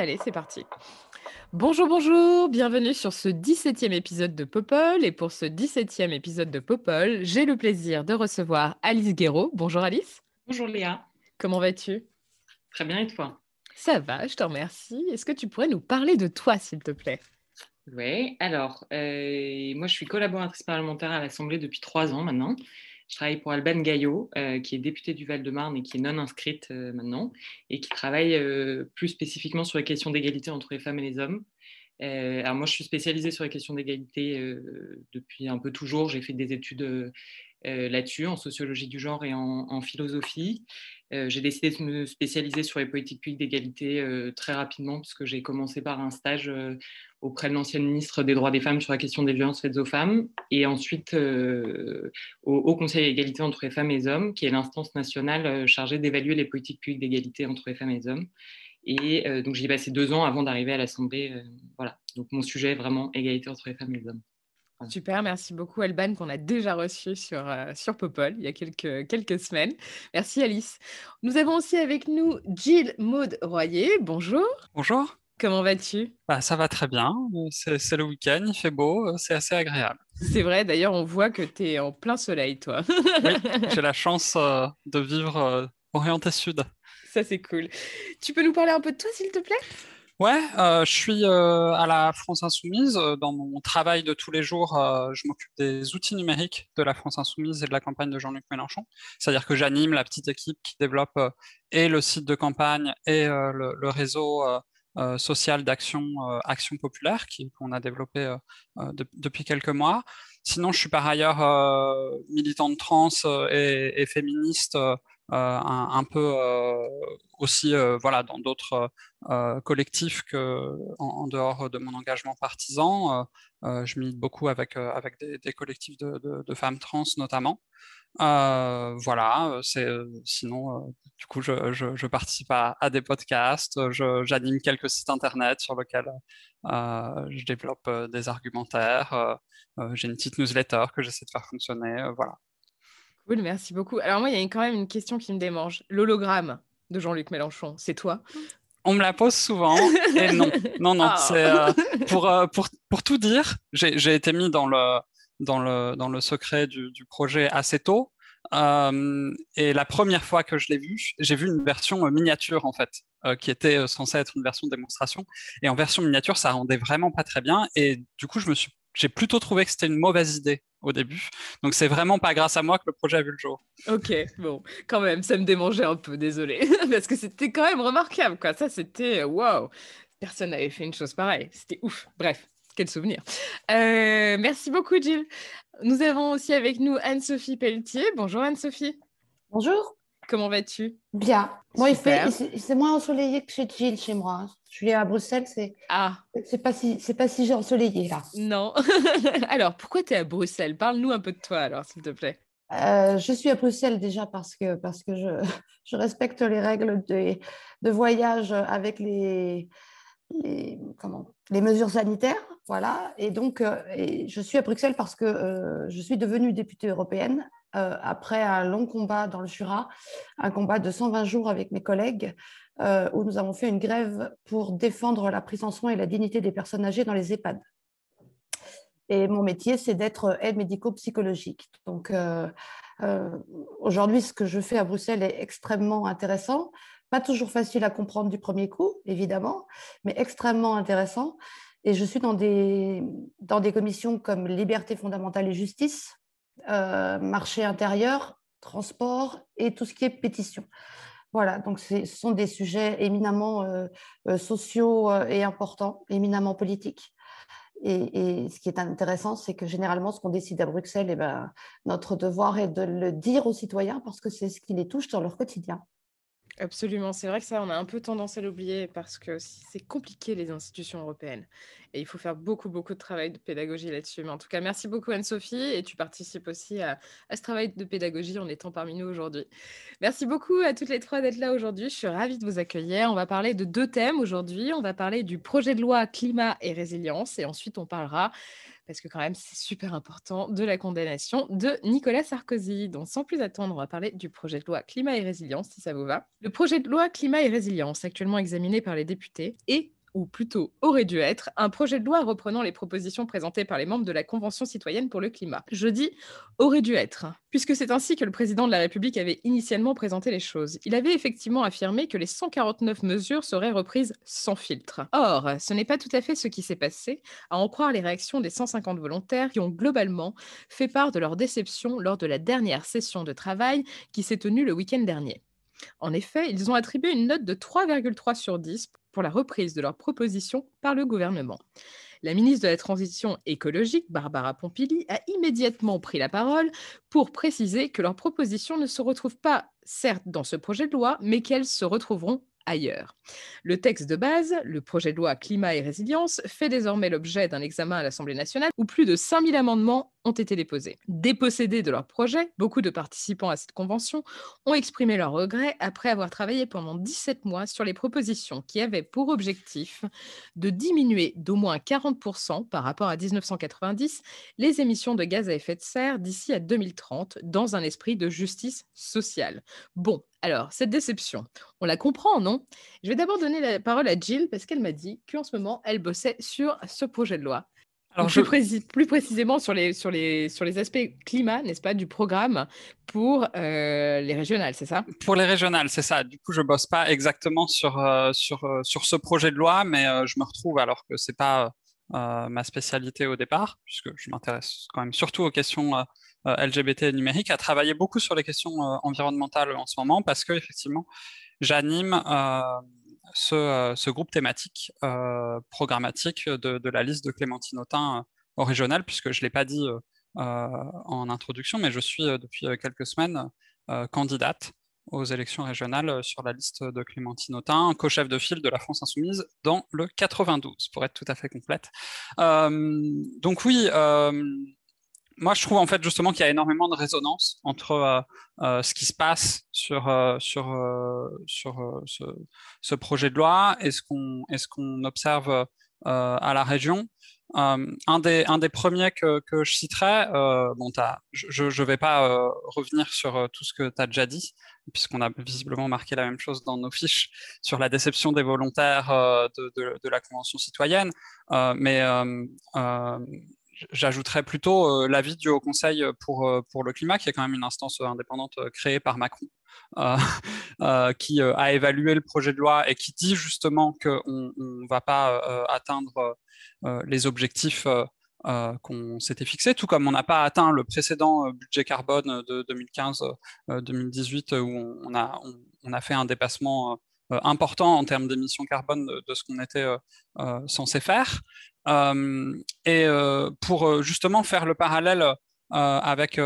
Allez, c'est parti. Bonjour, bonjour, bienvenue sur ce 17e épisode de Popol. Et pour ce 17e épisode de Popol, j'ai le plaisir de recevoir Alice Guéraud. Bonjour Alice, Bonjour Léa, comment vas-tu? Très bien et toi? Ça va, je te remercie. Est-ce que tu pourrais nous parler de toi, s'il te plaît? Oui, alors, euh, moi je suis collaboratrice parlementaire à l'Assemblée depuis trois ans maintenant. Je travaille pour Alban Gaillot, euh, qui est députée du Val-de-Marne et qui est non inscrite euh, maintenant, et qui travaille euh, plus spécifiquement sur les questions d'égalité entre les femmes et les hommes. Alors moi je suis spécialisée sur les questions d'égalité depuis un peu toujours. J'ai fait des études là-dessus, en sociologie du genre et en, philosophie. Euh, j'ai décidé de me spécialiser sur les politiques publiques d'égalité euh, très rapidement, puisque j'ai commencé par un stage euh, auprès de l'ancienne ministre des droits des femmes sur la question des violences faites aux femmes, et ensuite euh, au Conseil d'égalité entre les femmes et les hommes, qui est l'instance nationale euh, chargée d'évaluer les politiques publiques d'égalité entre les femmes et les hommes. Et euh, donc j'y ai passé deux ans avant d'arriver à l'Assemblée. euh, voilà. Donc mon sujet est vraiment égalité entre les femmes et les hommes. Super, merci beaucoup Alban qu'on a déjà reçu sur, euh, sur Popol il y a quelques, quelques semaines. Merci Alice. Nous avons aussi avec nous Jill Maud Royer. Bonjour, Bonjour. comment vas-tu? Bah, ça va très bien. Euh, C'est c'est le week-end, il fait beau, euh, c'est assez agréable. C'est vrai, d'ailleurs on voit que tu es en plein soleil toi. Oui, j'ai la chance euh, de vivre euh, orienté sud. Ça c'est cool. Tu peux nous parler un peu de toi s'il te plaît? Ouais, euh, je suis euh, à la France Insoumise. Euh, Dans mon travail de tous les jours, euh, je m'occupe des outils numériques de la France Insoumise et de la campagne de Jean-Luc Mélenchon. C'est-à-dire que j'anime la petite équipe qui développe euh, et le site de campagne et euh, le, le réseau social d'action Action Populaire qu'on a développé de- depuis quelques mois. Sinon, je suis par ailleurs militante trans et, et féministe, un, un peu euh, aussi euh, voilà, dans d'autres euh, collectifs que, en, dehors de mon engagement partisan. Euh, euh, je milite beaucoup avec, euh, avec des, collectifs de, femmes trans notamment. Euh, voilà, euh, c'est euh, sinon, euh, du coup, je, participe à, des podcasts, euh, j'anime quelques sites internet sur lesquels euh, je développe euh, des argumentaires. euh, euh, j'ai une petite newsletter que j'essaie de faire fonctionner. euh, voilà. Cool, merci beaucoup. Alors moi il y a quand même une question qui me démange. L'hologramme de Jean-Luc Mélenchon, c'est toi? On me la pose souvent et non, non, non. Ah. Euh, pour, euh, pour, pour tout dire, j'ai été mis dans le, dans le, dans le secret du, du projet assez tôt. Euh, et la première fois que je l'ai vu, j'ai vu une version miniature en fait, euh, qui était censée être une version de démonstration. Et en version miniature, ça rendait vraiment pas très bien. Et du coup, je me suis, j'ai plutôt trouvé que c'était une mauvaise idée au début. Donc c'est vraiment pas grâce à moi que le projet a vu le jour. Ok, bon, quand même, ça me démangeait un peu, désolé, parce que c'était quand même remarquable, quoi. Ça, c'était waouh, personne n'avait fait une chose pareille, c'était ouf. Bref, quel souvenir. Euh, merci beaucoup, Jill. Nous avons aussi avec nous Anne-Sophie Pelletier. Bonjour Anne-Sophie, Bonjour. Comment vas-tu? Bien. Moi, il fait, c'est c'est moins ensoleillé que chez Gilles, chez moi. Je suis à Bruxelles, c'est Ah, c'est pas si c'est pas si ensoleillé là. non. alors, pourquoi tu es à Bruxelles? Parle-nous un peu de toi, alors, s'il te plaît. Euh, je suis à Bruxelles déjà parce que parce que je, je respecte les règles de, de voyage avec les, les comment les mesures sanitaires, voilà. Et donc euh, je suis à Bruxelles parce que euh, je suis devenue députée européenne euh, après un long combat dans le Jura, un combat de 120 jours avec mes collègues où nous avons fait une grève pour défendre la prise en soin et la dignité des personnes âgées dans les EHPAD. Et mon métier, c'est d'être aide médico-psychologique. Donc, aujourd'hui, ce que je fais à Bruxelles est extrêmement intéressant. Pas toujours facile à comprendre du premier coup, évidemment, mais extrêmement intéressant. Et je suis dans des, dans des commissions comme liberté fondamentale et justice, euh, marché intérieur, transport et tout ce qui est pétition. Voilà, donc ce sont des sujets éminemment euh, euh, sociaux et importants, éminemment politiques. Et, ce qui est intéressant, c'est que généralement, ce qu'on décide à Bruxelles, eh ben, notre devoir est de le dire aux citoyens parce que c'est ce qui les touche dans leur quotidien. Absolument, c'est vrai que ça, on a un peu tendance à l'oublier parce que c'est compliqué les institutions européennes et il faut faire beaucoup, beaucoup de travail de pédagogie là-dessus. Mais en tout cas, merci beaucoup Anne-Sophie et tu participes aussi à, ce travail de pédagogie en étant parmi nous aujourd'hui. Merci beaucoup à toutes les trois d'être là aujourd'hui. Je suis ravie de vous accueillir. On va parler de deux thèmes aujourd'hui. On va parler du projet de loi climat et résilience et ensuite on parlera parce que quand même c'est super important, de la condamnation de Nicolas Sarkozy. Donc sans plus attendre, on va parler du projet de loi climat et résilience, si ça vous va. Le projet de loi climat et résilience, actuellement examiné par les députés, est ou plutôt aurait dû être, un projet de loi reprenant les propositions présentées par les membres de la Convention citoyenne pour le climat. Je dis aurait dû être, puisque c'est ainsi que le président de la République avait initialement présenté les choses. Il avait effectivement affirmé que les 149 mesures seraient reprises sans filtre. Or, ce n'est pas tout à fait ce qui s'est passé, à en croire les réactions des 150 volontaires qui ont globalement fait part de leur déception lors de la dernière session de travail qui s'est tenue le week-end dernier. En effet, ils ont attribué une note de 3,3 sur 10 pour la reprise de leurs propositions par le gouvernement. La ministre de la Transition écologique, Barbara Pompili, a immédiatement pris la parole pour préciser que leurs propositions ne se retrouvent pas, certes, dans ce projet de loi, mais qu'elles se retrouveront ailleurs. Le texte de base, le projet de loi climat et résilience, fait désormais l'objet d'un examen à l'Assemblée nationale où plus de 5000 amendements été déposés. Dépossédés de leur projet, beaucoup de participants à cette convention ont exprimé leurs regrets après avoir travaillé pendant 17 mois sur les propositions qui avaient pour objectif de diminuer d'au moins 40% par rapport à 1990 les émissions de gaz à effet de serre d'ici à 2030 dans un esprit de justice sociale. Bon, alors, cette déception, on la comprend, non? Je vais d'abord donner la parole à Jill parce qu'elle m'a dit qu'en ce moment, elle bossait sur ce projet de loi. Alors, plus, plus, précisément sur les, sur, les, sur les aspects climat, n'est-ce pas, du programme pour euh, les régionales, c'est ça? Pour les régionales, c'est ça. Du coup, je bosse pas exactement sur, euh, sur, euh, sur ce projet de loi, mais je me retrouve alors que c'est pas ma spécialité au départ, puisque je m'intéresse quand même surtout aux questions LGBT numériques, à travailler beaucoup sur les questions environnementales en ce moment, parce que effectivement, j'anime ce, ce, groupe thématique programmatique de, la liste de Clémentine Autain au régional, puisque je ne l'ai pas dit en introduction, mais je suis depuis quelques semaines candidate aux élections régionales sur la liste de Clémentine Autain, co-chef de file de la France Insoumise dans le 92, pour être tout à fait complète. donc oui, moi, je trouve en fait justement qu'il y a énormément de résonance entre euh, euh, ce qui se passe sur, euh, sur, sur ce, projet de loi et ce qu'on qu'on observe à la région. un, des, un des premiers que, que je citerai, bon, je ne vais pas revenir sur tout ce que tu as déjà dit, puisqu'on a visiblement marqué la même chose dans nos fiches sur la déception des volontaires de, de, de, la Convention citoyenne. mais J'ajouterais plutôt euh, l'avis du Haut Conseil pour, euh, pour le climat, qui est quand même une instance indépendante euh, créée par Macron, qui a évalué le projet de loi et qui dit justement qu'on ne va pas atteindre les objectifs qu'on s'était fixés, tout comme on n'a pas atteint le précédent budget carbone de 2015-2018 où on a, on, a fait un dépassement important en termes d'émissions carbone de, ce qu'on était censé faire. Euh, et euh, pour euh, justement faire le parallèle avec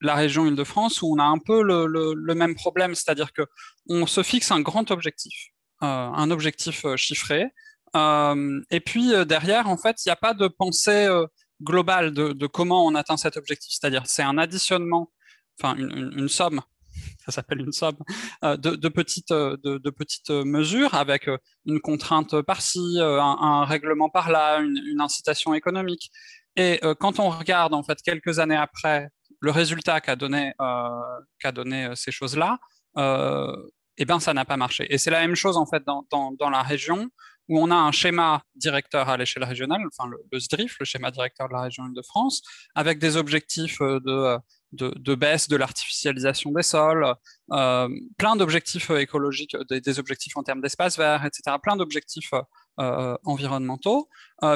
la région Île-de-France où on a un peu le, même problème, c'est-à-dire que on se fixe un grand objectif, un objectif chiffré, et puis derrière, en fait, il n'y a pas de pensée globale de, comment on atteint cet objectif, c'est-à-dire c'est un additionnement, enfin une somme ça s'appelle une somme, euh, de, petites, euh, de, petites mesures avec euh, une contrainte par-ci, un, règlement par-là, une, incitation économique. Et quand on regarde en fait quelques années après le résultat qu'a donné, donné ces choses-là, eh ben ça n'a pas marché. Et c'est la même chose en fait dans, dans, la région où on a un schéma directeur à l'échelle régionale, enfin le, le, SDRIF, le schéma directeur de la région Île-de-France, avec des objectifs de de, baisse de l'artificialisation des sols, euh, plein d'objectifs euh, écologiques, des, objectifs en termes d'espace vert, etc., plein d'objectifs euh, environnementaux.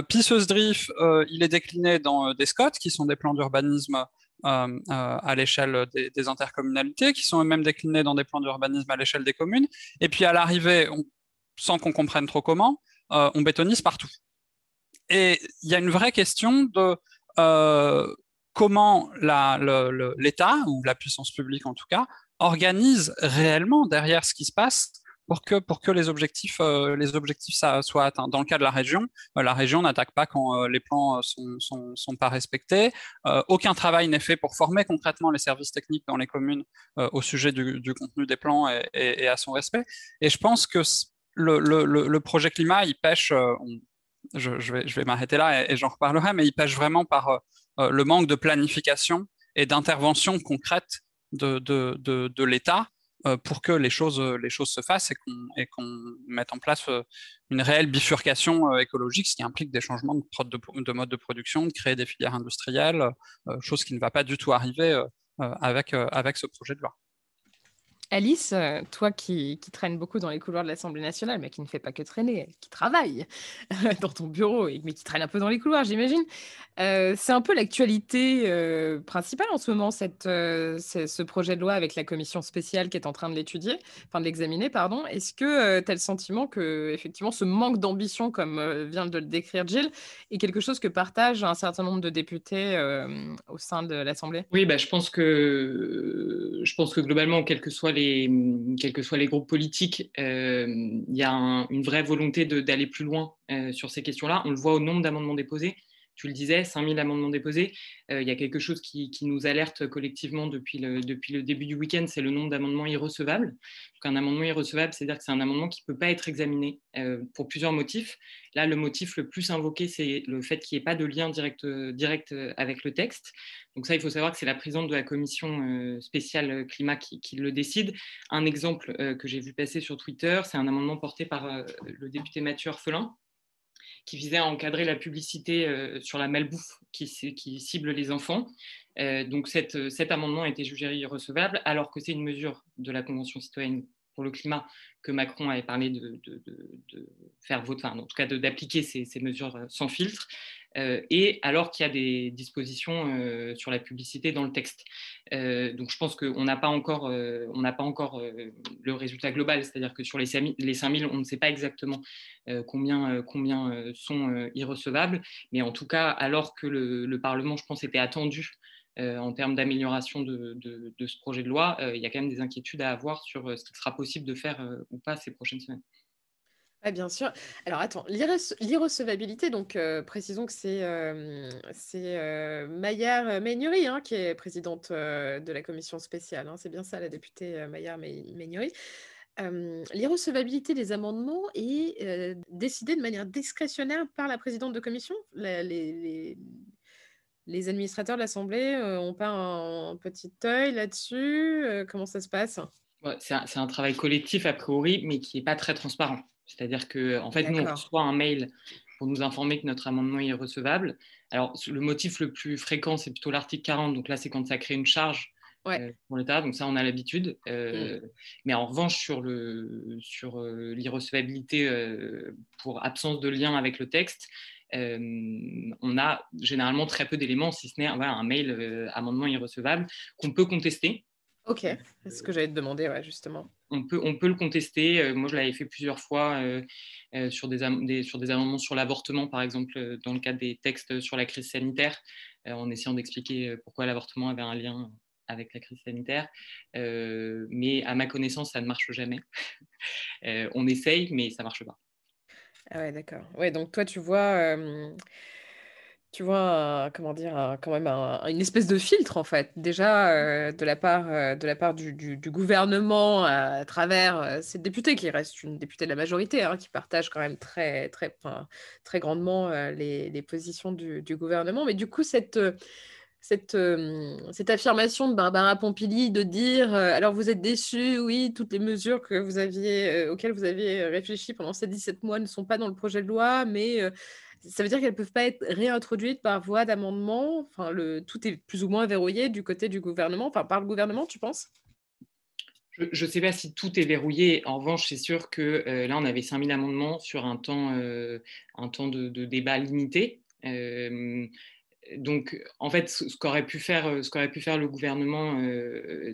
puis ce SDRIF, il est décliné dans des SCOT, qui sont des plans d'urbanisme à l'échelle des, intercommunalités, qui sont eux-mêmes déclinés dans des plans d'urbanisme à l'échelle des communes. Et puis à l'arrivée, sans qu'on comprenne trop comment, on bétonise partout. et il y a une vraie question de comment l'État, ou la puissance publique en tout cas, organise réellement derrière ce qui se passe pour que, pour que les objectifs, euh, les objectifs soient atteints. Dans le cas de la région, euh, la région n'attaque pas quand euh, les plans sont, sont, pas respectés. aucun travail n'est fait pour former concrètement les services techniques dans les communes au sujet du, contenu des plans et, à son respect. Et je pense que le, projet climat, il pêche, je, je, vais, je vais m'arrêter là et, et j'en reparlerai, mais il pêche vraiment par le manque de planification et d'intervention concrète de, de, l'État euh, pour que les choses, les choses se fassent et qu'on mette en place euh, une réelle bifurcation euh, écologique, ce qui implique des changements de, de, mode de production, de créer des filières industrielles, chose qui ne va pas du tout arriver avec ce projet de loi. Alice, euh, toi qui, qui traînes beaucoup dans les couloirs de l'Assemblée nationale, mais qui ne fait pas que traîner, qui travaille dans ton bureau, mais qui traîne un peu dans les couloirs, j'imagine. Euh, c'est un peu l'actualité euh, principale en ce moment, cette, ce projet de loi avec la commission spéciale qui est en train de l'étudier, enfin de l'examiner, pardon. Est-ce que tu as le sentiment que, effectivement, ce manque d'ambition, comme vient de le décrire Gilles, est quelque chose que partagent un certain nombre de députés au sein de l'Assemblée? Oui, bah, je, pense que, je pense que globalement, quels que soient les quels que soient les groupes politiques, euh, il y a une vraie volonté d'aller plus loin euh, sur ces questions-là. On le voit au nombre d'amendements déposés tu le disais, 5000 amendements déposés. Euh, il y a quelque chose qui, nous alerte collectivement depuis le, depuis le début du week-end, c'est le nombre d'amendements irrecevables. Un amendement irrecevable, c'est-à-dire que c'est un amendement qui ne peut pas être examiné euh, pour plusieurs motifs. Là, le motif le plus invoqué, c'est le fait qu'il n'y ait pas de lien direct, direct avec le texte. Donc ça, il faut savoir que c'est la présidente de la commission euh, spéciale climat qui, qui, le décide. Un exemple que j'ai vu passer sur Twitter, c'est un amendement porté par le député Mathieu Orphelin, qui visait à encadrer la publicité euh, sur la malbouffe qui, qui cible les enfants. Euh, donc cet amendement a été jugé irrecevable alors que c'est une mesure de la Convention citoyenne pour le climat que Macron avait parlé de, faire voter, en tout cas d'appliquer ces, mesures euh, sans filtre, euh, et alors qu'il y a des dispositions euh, sur la publicité dans le texte. donc je pense qu'on n'a pas encore, on pas encore le résultat global, c'est-à-dire que sur les 5000, on ne sait pas exactement combien, combien sont irrecevables, mais en tout cas, alors que le, le Parlement, je pense, était attendu euh, en termes d'amélioration de, ce projet de loi, euh, il y a quand même des inquiétudes à avoir sur euh, ce qu'il sera possible de faire ou pas ces prochaines semaines. Oui, bien sûr. Alors attends, l'irrecevabilité, donc précisons que c'est euh, Maillard Meignery hein, qui est présidente de la commission spéciale. Hein. c'est bien ça, la députée Maillard Meignery. L'irrecevabilité des amendements est décidée de manière discrétionnaire par la présidente de commission. les, les administrateurs de l'Assemblée euh, pas un, petit œil là-dessus euh, Comment ça se passe? C'est un, travail collectif a priori, mais qui n'est pas très transparent. C'est-à-dire que, en fait, nous, on reçoit un mail pour nous informer que notre amendement est recevable. Alors, le motif le plus fréquent, c'est plutôt l'article 40. Donc là, c'est quand ça crée une charge euh, pour l'État. Donc ça, on a l'habitude. Mm. Mais en revanche, sur l'irrecevabilité sur, l'irrecevabilité pour absence de lien avec le texte, euh, on a généralement très peu d'éléments, si ce n'est un mail euh, amendement irrecevable qu'on peut contester. Ok, c'est ce que j'allais te demander, justement. On peut, on peut le contester. Euh, moi, je l'avais fait plusieurs fois sur, des, sur des amendements sur l'avortement, par exemple, dans le cadre des textes sur la crise sanitaire, en essayant d'expliquer pourquoi l'avortement avait un lien avec la crise sanitaire. mais à ma connaissance, ça ne marche jamais. on essaye, mais ça ne marche pas. Ah ouais, d'accord. Ouais, donc toi, tu vois, tu vois, comment dire, quand même une espèce de filtre en fait, déjà de la part, de la part du, du- gouvernement à travers cette députée qui reste une députée de la majorité, hein, qui partage quand même très, très, très grandement les, les positions du, du gouvernement. Mais du coup, cette, cette, cette affirmation de Barbara Pompili de dire alors vous êtes déçus, oui, toutes les mesures que vous aviez, auxquelles vous aviez réfléchi pendant ces 17 mois ne sont pas dans le projet de loi, mais ça veut dire qu'elles ne peuvent pas être réintroduites par voie d'amendement? Enfin, le, tout est plus ou moins verrouillé du côté du gouvernement, enfin par le gouvernement, tu penses? Je ne sais pas si tout est verrouillé. En revanche, c'est sûr que là, on avait 5000 amendements sur un temps, un temps de, de débat limité donc, en fait, ce qu'aurait pu faire, ce qu'aurait pu faire le gouvernement,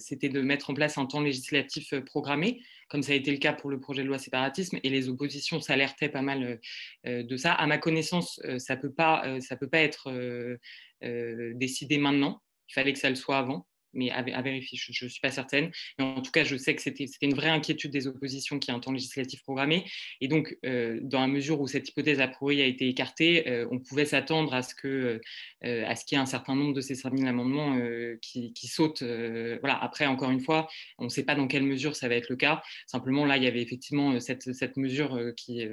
c'était de mettre en place un temps législatif programmé, comme ça a été le cas pour le projet de loi séparatisme, et les oppositions s'alertaient pas mal de ça. À ma connaissance, ça peut peut pas être décidé maintenant. Il fallait que ça le soit avant mais à, vérifier, je ne suis pas certaine. En tout cas, je sais que c'était une vraie inquiétude des oppositions qui a un temps législatif programmé. Et donc, euh, dans la mesure où cette hypothèse a priori a été écartée, euh, on pouvait s'attendre à ce que euh, à ce qu'il y ait un certain nombre de ces 5000 amendements qui, sautent. voilà. Après, encore une fois, on ne sait pas dans quelle mesure ça va être le cas. Simplement, là, il y avait effectivement cette, mesure qui,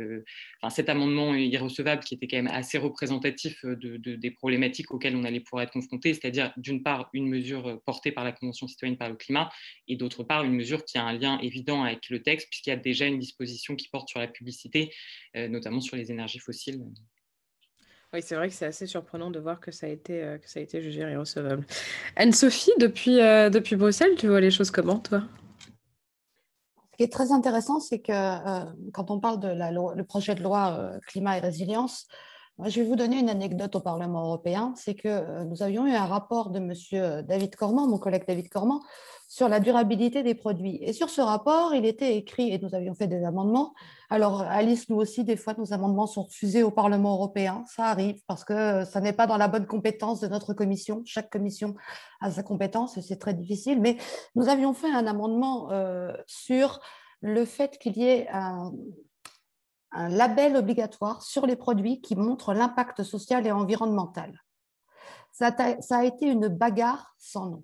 enfin, cet amendement irrecevable qui était quand même assez représentatif de, des problématiques auxquelles on allait pouvoir être confronté, c'est-à-dire d'une part une mesure portée par la Convention citoyenne par le climat, et d'autre part une mesure qui a un lien évident avec le texte, puisqu'il y a déjà une disposition qui porte sur la publicité, euh, notamment sur les énergies fossiles. Oui, c'est vrai que c'est assez surprenant de voir que ça a été, euh, que ça a été jugé irrecevable. Anne-Sophie, depuis, euh, depuis Bruxelles, tu vois les choses comment, toi? Ce qui est très intéressant, c'est que quand on parle de la le projet de loi climat et résilience, je vais vous donner une anecdote au Parlement européen. C'est que euh, nous avions eu un rapport de M. Euh, David Cormand, mon collègue David Cormand, sur la durabilité des produits. Et sur ce rapport, il était écrit, et nous avions fait des amendements. Alors, Alice, nous aussi, des fois, nos amendements sont refusés au Parlement européen. Ça arrive parce que euh, ça n'est pas dans la bonne compétence de notre commission. Chaque commission a sa compétence et c'est très difficile. Mais nous avions fait un amendement sur le fait qu'il y ait un, un label obligatoire sur les produits qui montrent l'impact social et environnemental. Ça a, été une bagarre sans nom.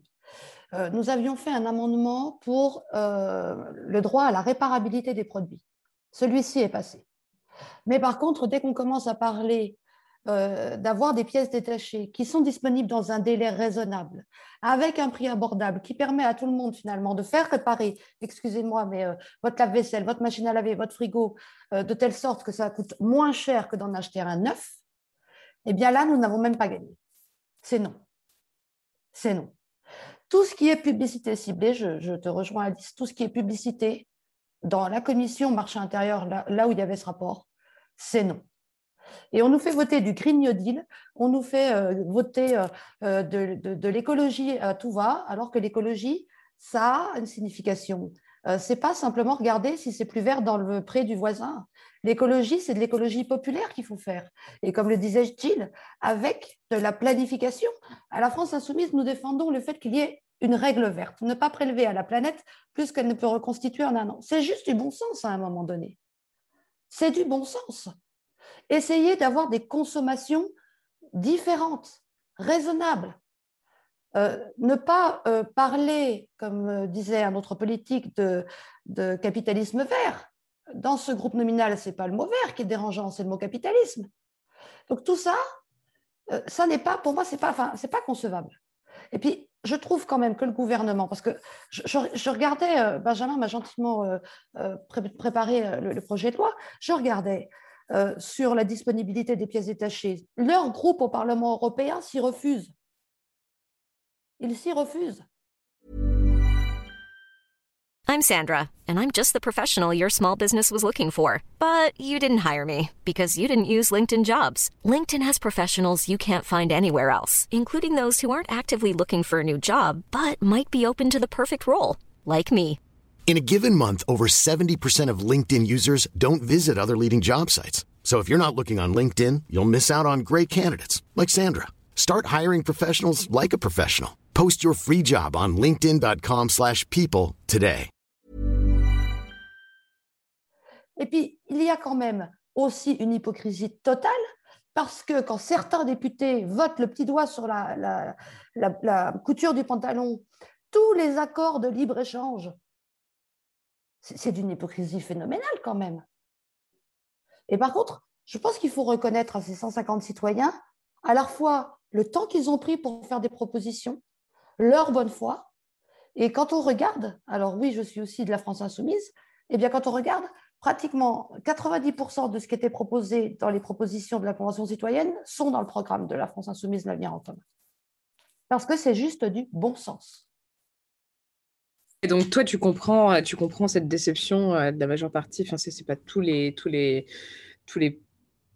Euh, nous avions fait un amendement pour euh, le droit à la réparabilité des produits. Celui-ci est passé. Mais par contre, dès qu'on commence à parler euh, d'avoir des pièces détachées qui sont disponibles dans un délai raisonnable, avec un prix abordable, qui permet à tout le monde finalement de faire réparer, excusez-moi, mais euh, votre lave-vaisselle, votre machine à laver, votre frigo, euh, de telle sorte que ça coûte moins cher que d'en acheter un neuf, eh bien là, nous n'avons même pas gagné. C'est non. C'est non. Tout ce qui est publicité ciblée, je, te rejoins Alice, tout ce qui est publicité dans la commission marché intérieur, là où il y avait ce rapport, c'est non. Et on nous fait voter du Green New Deal, on nous fait euh, voter euh, euh, de, l'écologie à tout va, alors que l'écologie, ça a une signification. Ce n'est pas simplement regarder si c'est plus vert dans le pré du voisin. L'écologie, c'est de l'écologie populaire qu'il faut faire. Et comme le disait Gilles, avec de la planification. À la France insoumise, nous défendons le fait qu'il y ait une règle verte, ne pas prélever à la planète plus qu'elle ne peut reconstituer en un an. C'est juste du bon sens à un moment donné. C'est du bon sens. Essayez d'avoir des consommations différentes, raisonnables. Euh, ne pas euh, parler, comme euh, disait un autre politique, de, capitalisme vert. Dans ce groupe nominal, ce n'est pas le mot vert qui est dérangeant, c'est le mot capitalisme. Donc tout ça, ça n'est pas, pour moi, ce n'est pas, enfin, pas concevable. Et puis, je trouve quand même que le gouvernement, parce que je, regardais, Benjamin m'a gentiment préparé le, projet de loi, je regardais euh, sur la disponibilité des pièces détachées. Leur groupe au Parlement européen s'y refuse. Ils s'y refusent. I'm Sandra, and I'm just the professional your small business was looking for. But you didn't hire me because you didn't use LinkedIn jobs. LinkedIn has professionals you can't find anywhere else, including those who aren't actively looking for a new job, but might be open to the perfect role, like me. In a given month, over 70% of LinkedIn users don't visit other leading job sites. So if you're not looking on LinkedIn, you'll miss out on great candidates like Sandra. Start hiring professionals like a professional. Post your free job on linkedin.com/people today. Et puis, il y a quand même aussi une hypocrisie totale parce que quand certains députés votent le petit doigt sur la, la, la, la couture du pantalon, tous les accords de libre-échange c'est d'une hypocrisie phénoménale quand même. Et par contre, je pense qu'il faut reconnaître à ces 150 citoyens à la fois le temps qu'ils ont pris pour faire des propositions, leur bonne foi, et quand on regarde, alors oui, je suis aussi de la France insoumise, eh bien quand on regarde, pratiquement 90% de ce qui était proposé dans les propositions de la Convention citoyenne sont dans le programme de la France insoumise l'avenir en commun. Parce que c'est juste du bon sens. Et donc toi, tu comprends, euh, tu comprends cette déception euh, de la majeure partie. Enfin, c'est pas tous les, tous les, tous les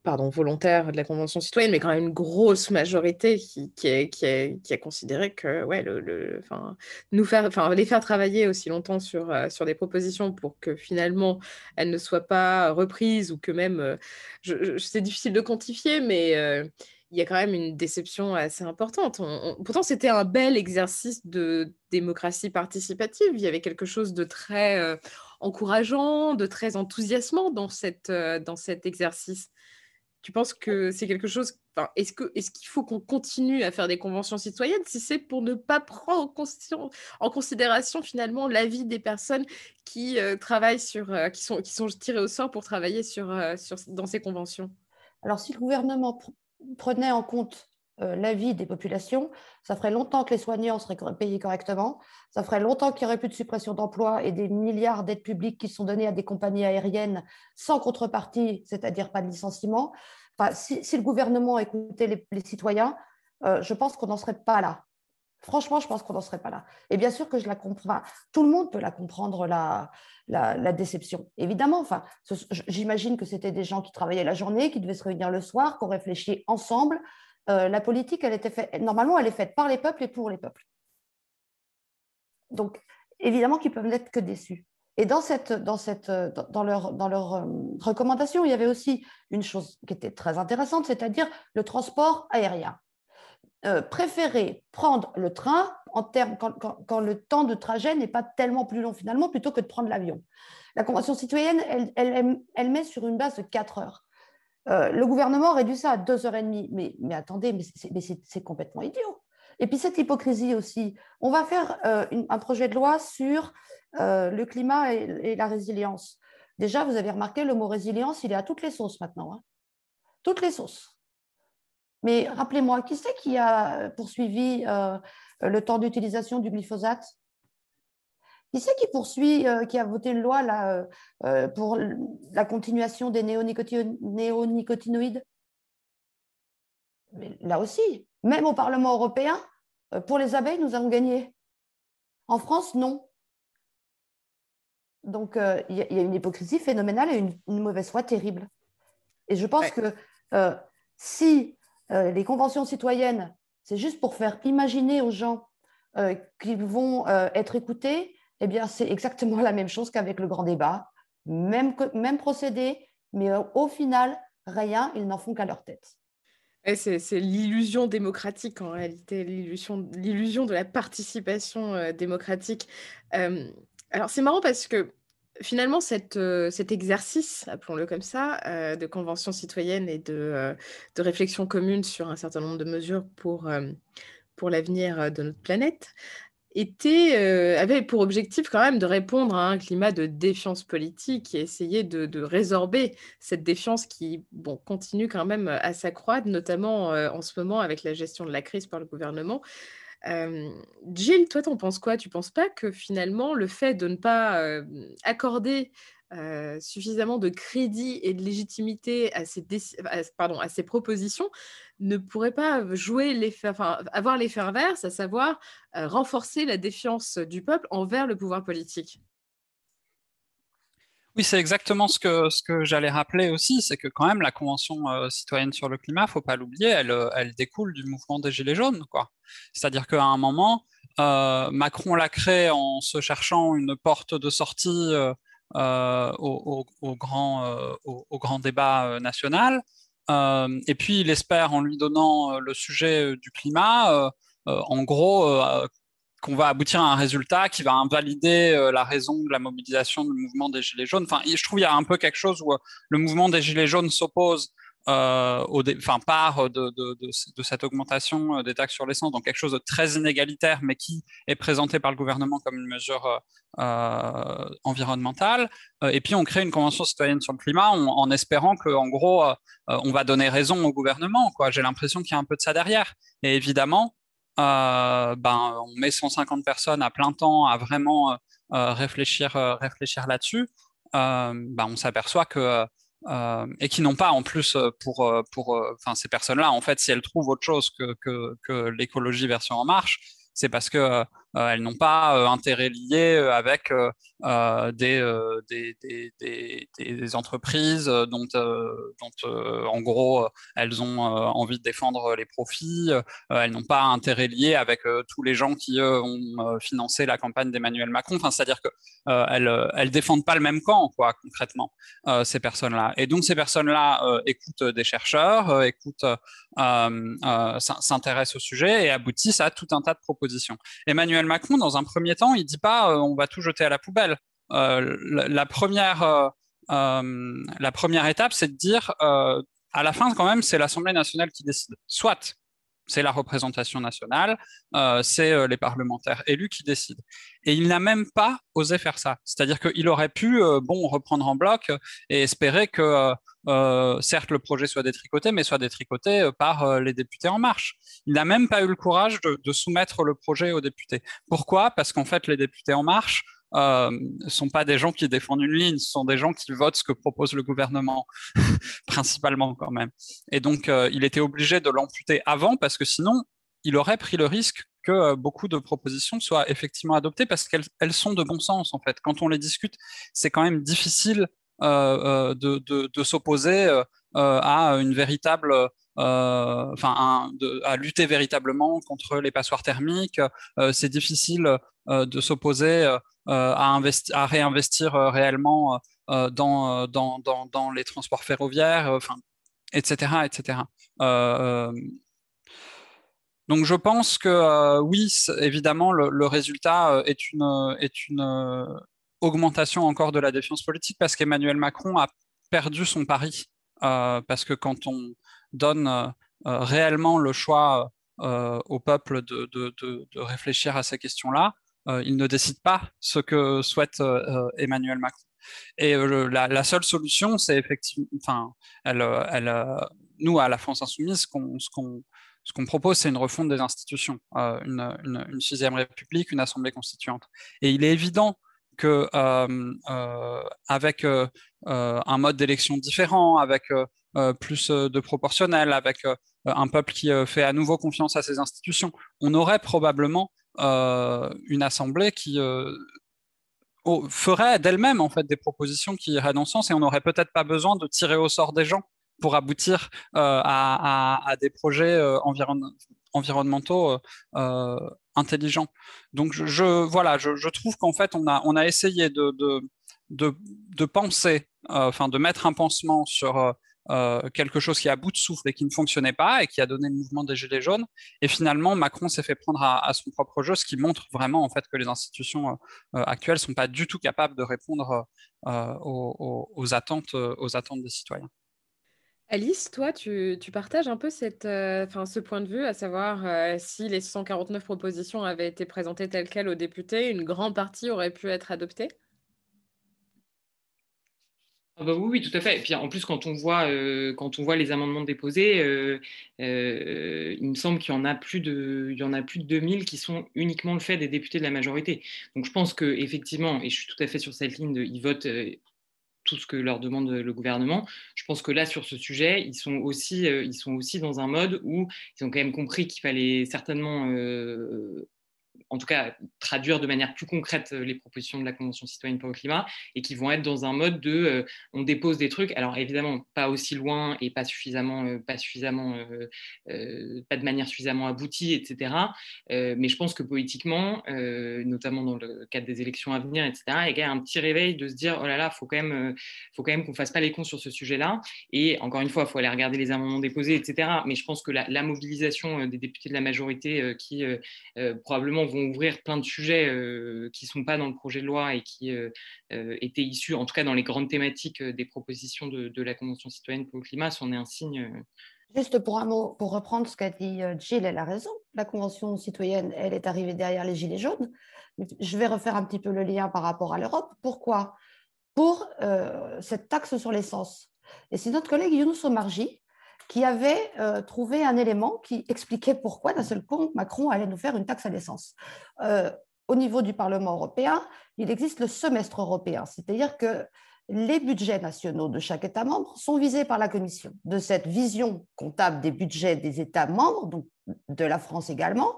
pardon, volontaires de la Convention citoyenne, mais quand même une grosse majorité qui, a, considéré que ouais, nous faire, les faire travailler aussi longtemps sur, euh, sur des propositions pour que finalement elles ne soient pas reprises ou que même, c'est difficile de quantifier, mais il y a quand même une déception assez importante. pourtant, c'était un bel exercice de démocratie participative. Il y avait quelque chose de très encourageant, de très enthousiasmant dans, cette, dans cet exercice. Tu penses que c'est quelque chose. est-ce qu'il est qu'il faut qu'on continue à faire des conventions citoyennes si c'est pour ne pas prendre en, considération finalement l'avis des personnes qui euh, travaillent sur, euh, qui, sont, qui sont tirées au sort pour travailler sur, euh, sur, dans ces conventions? Alors, si le gouvernement prenait en compte l'avis des populations, ça ferait longtemps que les soignants seraient payés correctement, ça ferait longtemps qu'il n'y aurait plus de suppression d'emplois et des milliards d'aides publiques qui sont données à des compagnies aériennes sans contrepartie, c'est-à-dire pas de licenciement. Enfin, si, le gouvernement écoutait les, citoyens, euh, je pense qu'on n'en serait pas là. Franchement, je pense qu'on n'en serait pas là. Et bien sûr que je la comprends. tout le monde peut la comprendre, la, la, déception. Évidemment, enfin, j'imagine que c'était des gens qui travaillaient la journée, qui devaient se réunir le soir, qui ont réfléchi ensemble. Euh, la politique, elle était faite, normalement, elle est faite par les peuples et pour les peuples. Donc, évidemment qu'ils peuvent n'être que déçus. Et dans, cette, dans, cette, dans leur, dans leur euh, recommandation, il y avait aussi une chose qui était très intéressante, c'est-à-dire le transport aérien. Euh, préférer prendre le train en termes, quand, quand, le temps de trajet n'est pas tellement plus long finalement, plutôt que de prendre l'avion. La Convention citoyenne, elle, elle, elle, met sur une base de 4 heures. Euh, le gouvernement réduit ça à 2h30. Mais, mais attendez, mais c'est complètement idiot. Et puis cette hypocrisie aussi. On va faire euh, un projet de loi sur euh, le climat et, la résilience. Déjà, vous avez remarqué, le mot résilience, il est à toutes les sauces maintenant. Hein. Toutes les sauces. Mais rappelez-moi, qui c'est qui a poursuivi euh, le temps d'utilisation du glyphosate? Qui c'est qui poursuit, qui a voté une loi là, pour la continuation des néonicotinoïdes? Mais Là aussi, même au Parlement européen, euh, pour les abeilles, nous avons gagné. En France, non. Donc, euh, il y, a une hypocrisie phénoménale et une, mauvaise foi terrible. Et je pense que euh, les conventions citoyennes, c'est juste pour faire imaginer aux gens qu'ils vont être écoutés, eh bien, c'est exactement la même chose qu'avec le grand débat. Même, même procédé, mais au final, rien, ils n'en font qu'à leur tête c'est l'illusion démocratique en réalité, l'illusion de la participation euh, démocratique. alors c'est marrant parce que finalement euh, cet exercice, appelons-le comme ça, euh, de convention citoyenne et de, de, réflexion commune sur un certain nombre de mesures pour, l'avenir de notre planète, euh, avait pour objectif quand même de répondre à un climat de défiance politique et essayer de, résorber cette défiance qui continue quand même à s'accroître, notamment euh, en ce moment avec la gestion de la crise par le gouvernement. Euh, Gilles, toi, t'en penses quoi? Tu penses pas que finalement le fait de ne pas accorder suffisamment de crédit et de légitimité à ces, à ces propositions ne pourrait pas jouer l'effet, avoir l'effet inverse, à savoir renforcer la défiance du peuple envers le pouvoir politique? Oui, c'est exactement ce que, ce que j'allais rappeler aussi, c'est que quand même la Convention euh, citoyenne sur le climat, faut pas l'oublier, elle, elle, découle du mouvement des Gilets jaunes. C'est-à-dire qu'à un moment, Macron l'a créé en se cherchant une porte de sortie euh, au, grand, euh, au, grand, débat euh, national. et puis, il espère, en lui donnant le sujet du climat, en gros, qu'on va aboutir à un résultat qui va invalider la raison de la mobilisation du mouvement des Gilets jaunes. Enfin, je trouve qu'il y a un peu quelque chose où le mouvement des Gilets jaunes s'oppose euh, au enfin, part de, de, cette augmentation euh, des taxes sur l'essence, donc quelque chose de très inégalitaire, mais qui est présenté par le gouvernement comme une mesure euh, environnementale. et puis on crée une convention citoyenne sur le climat en espérant que, en gros, on va donner raison au gouvernement. J'ai l'impression qu'il y a un peu de ça derrière. Et évidemment, ben, on met 150 personnes à plein temps à vraiment réfléchir, réfléchir là-dessus. Ben, on s'aperçoit que euh, et qui n'ont pas en plus euh, pour, euh, pour ces personnes-là, en fait, si elles trouvent autre chose que, que l'écologie version en marche, c'est parce que elles n'ont pas intérêt lié avec des, entreprises dont, en gros, elles ont envie de défendre les profits. elles n'ont pas intérêt lié avec tous les gens qui ont financé la campagne d'Emmanuel Macron. Enfin, c'est-à-dire qu'elles elles défendent pas le même camp, quoi, concrètement, ces personnes-là. Et donc, ces personnes-là écoutent des chercheurs, écoutent euh, euh, s'intéressent au sujet et aboutissent à tout un tas de propositions. Emmanuel Macron, dans un premier temps, il dit pas euh, on va tout jeter à la poubelle. La, première, la première étape, c'est de dire à la fin, quand même, c'est l'Assemblée nationale qui décide. Soit c'est la représentation nationale, c'est les parlementaires élus qui décident. Et il n'a même pas osé faire ça. C'est-à-dire qu'il aurait pu, bon, reprendre en bloc et espérer que euh, certes le projet soit détricoté, mais soit détricoté euh, par euh, les députés en marche. Il n'a même pas eu le courage de, soumettre le projet aux députés. Pourquoi? Parce qu'en fait, les députés en marche ne sont pas des gens qui défendent une ligne, ce sont des gens qui votent ce que propose le gouvernement, principalement quand même. Et donc, il était obligé de l'amputer avant, parce que sinon, il aurait pris le risque que beaucoup de propositions soient effectivement adoptées parce qu'elles sont de bon sens en fait. Quand on les discute, c'est quand même difficile euh, euh, de, de, s'opposer euh, véritable enfin, à lutter véritablement contre les passoires thermiques. c'est difficile de s'opposer à, réinvestir réellement dans, les transports ferroviaires, etc., etc. donc je pense que oui, évidemment, le, le résultat est une, est une, augmentation encore de la défiance politique parce qu'Emmanuel Macron a perdu son pari. Euh, parce que quand on donne euh, euh, réellement le choix au peuple de, de, réfléchir à ces questions-là, il ne décide pas ce que souhaite Emmanuel Macron. Et la, seule solution, c'est effectivement, enfin, nous à la France insoumise, ce qu'on ce qu'on propose, c'est une refonte des institutions, une, une, sixième république, une assemblée constituante. Et il est évident que euh, euh, avec euh, un mode d'élection différent, avec plus de proportionnel, avec un peuple qui fait à nouveau confiance à ses institutions, on aurait probablement une assemblée qui ferait d'elle-même en fait des propositions qui iraient dans ce sens et on n'aurait peut-être pas besoin de tirer au sort des gens pour aboutir à, des projets environnementaux intelligent. Donc je, voilà, je, trouve qu'en fait on a, on a essayé de, de, de, penser, euh, enfin de mettre un pansement sur euh, euh, quelque chose qui est à bout de souffle et qui ne fonctionnait pas et qui a donné le mouvement des Gilets jaunes. Et finalement, Macron s'est fait prendre à, son propre jeu, ce qui montre vraiment en fait que les institutions actuelles sont pas du tout capables de répondre aux, attentes, aux attentes des citoyens. Alice, toi, tu, partages un peu euh, ce point de vue, à savoir euh, si les 149 propositions avaient été présentées telles quelles aux députés, une grande partie aurait pu être adoptée? Ah bah oui, oui, tout à fait. En plus, quand on voit, euh, quand on voit les amendements déposés, il me semble qu'il y en a plus de, il y en a plus de 2000 qui sont uniquement le fait des députés de la majorité. Donc je pense que effectivement, et je suis tout à fait sur cette ligne de, ils votent tout ce que leur demande le gouvernement. Je pense que là, sur ce sujet, ils sont aussi, euh, ils sont aussi dans un mode où ils ont quand même compris qu'il fallait certainement euh, en tout cas traduire de manière plus concrète euh, les propositions de la Convention citoyenne pour le climat et qui vont être dans un mode de euh, on dépose des trucs, alors évidemment pas aussi loin et pas suffisamment, euh, pas, suffisamment pas de manière suffisamment aboutie, etc. mais je pense que politiquement, notamment dans le cadre des élections à venir, etc., il y a un petit réveil de se dire oh là là, faut quand même, faut quand même qu'on fasse pas les cons sur ce sujet-là. Et encore une fois, il faut aller regarder les amendements déposés, etc. Mais je pense que la mobilisation des députés de la majorité qui probablement vont ouvrir plein de sujets euh, qui ne sont pas dans le projet de loi et qui euh, euh, étaient issus, en tout cas dans les grandes thématiques des propositions de, la Convention citoyenne pour le climat, c'en est un signe. Juste pour un mot, pour reprendre ce qu'a dit Gilles, elle a raison. La Convention citoyenne, elle est arrivée derrière les Gilets jaunes. Je vais refaire un petit peu le lien par rapport à l'Europe. Pourquoi? Pour cette taxe sur l'essence. Et c'est notre collègue Younous Omarji qui avait euh, trouvé un élément qui expliquait pourquoi, d'un seul coup, Macron allait nous faire une taxe à l'essence. Euh, au niveau du Parlement européen, il existe le semestre européen, c'est-à-dire que les budgets nationaux de chaque État membre sont visés par la Commission. De cette vision comptable des budgets des États membres, donc de la France également,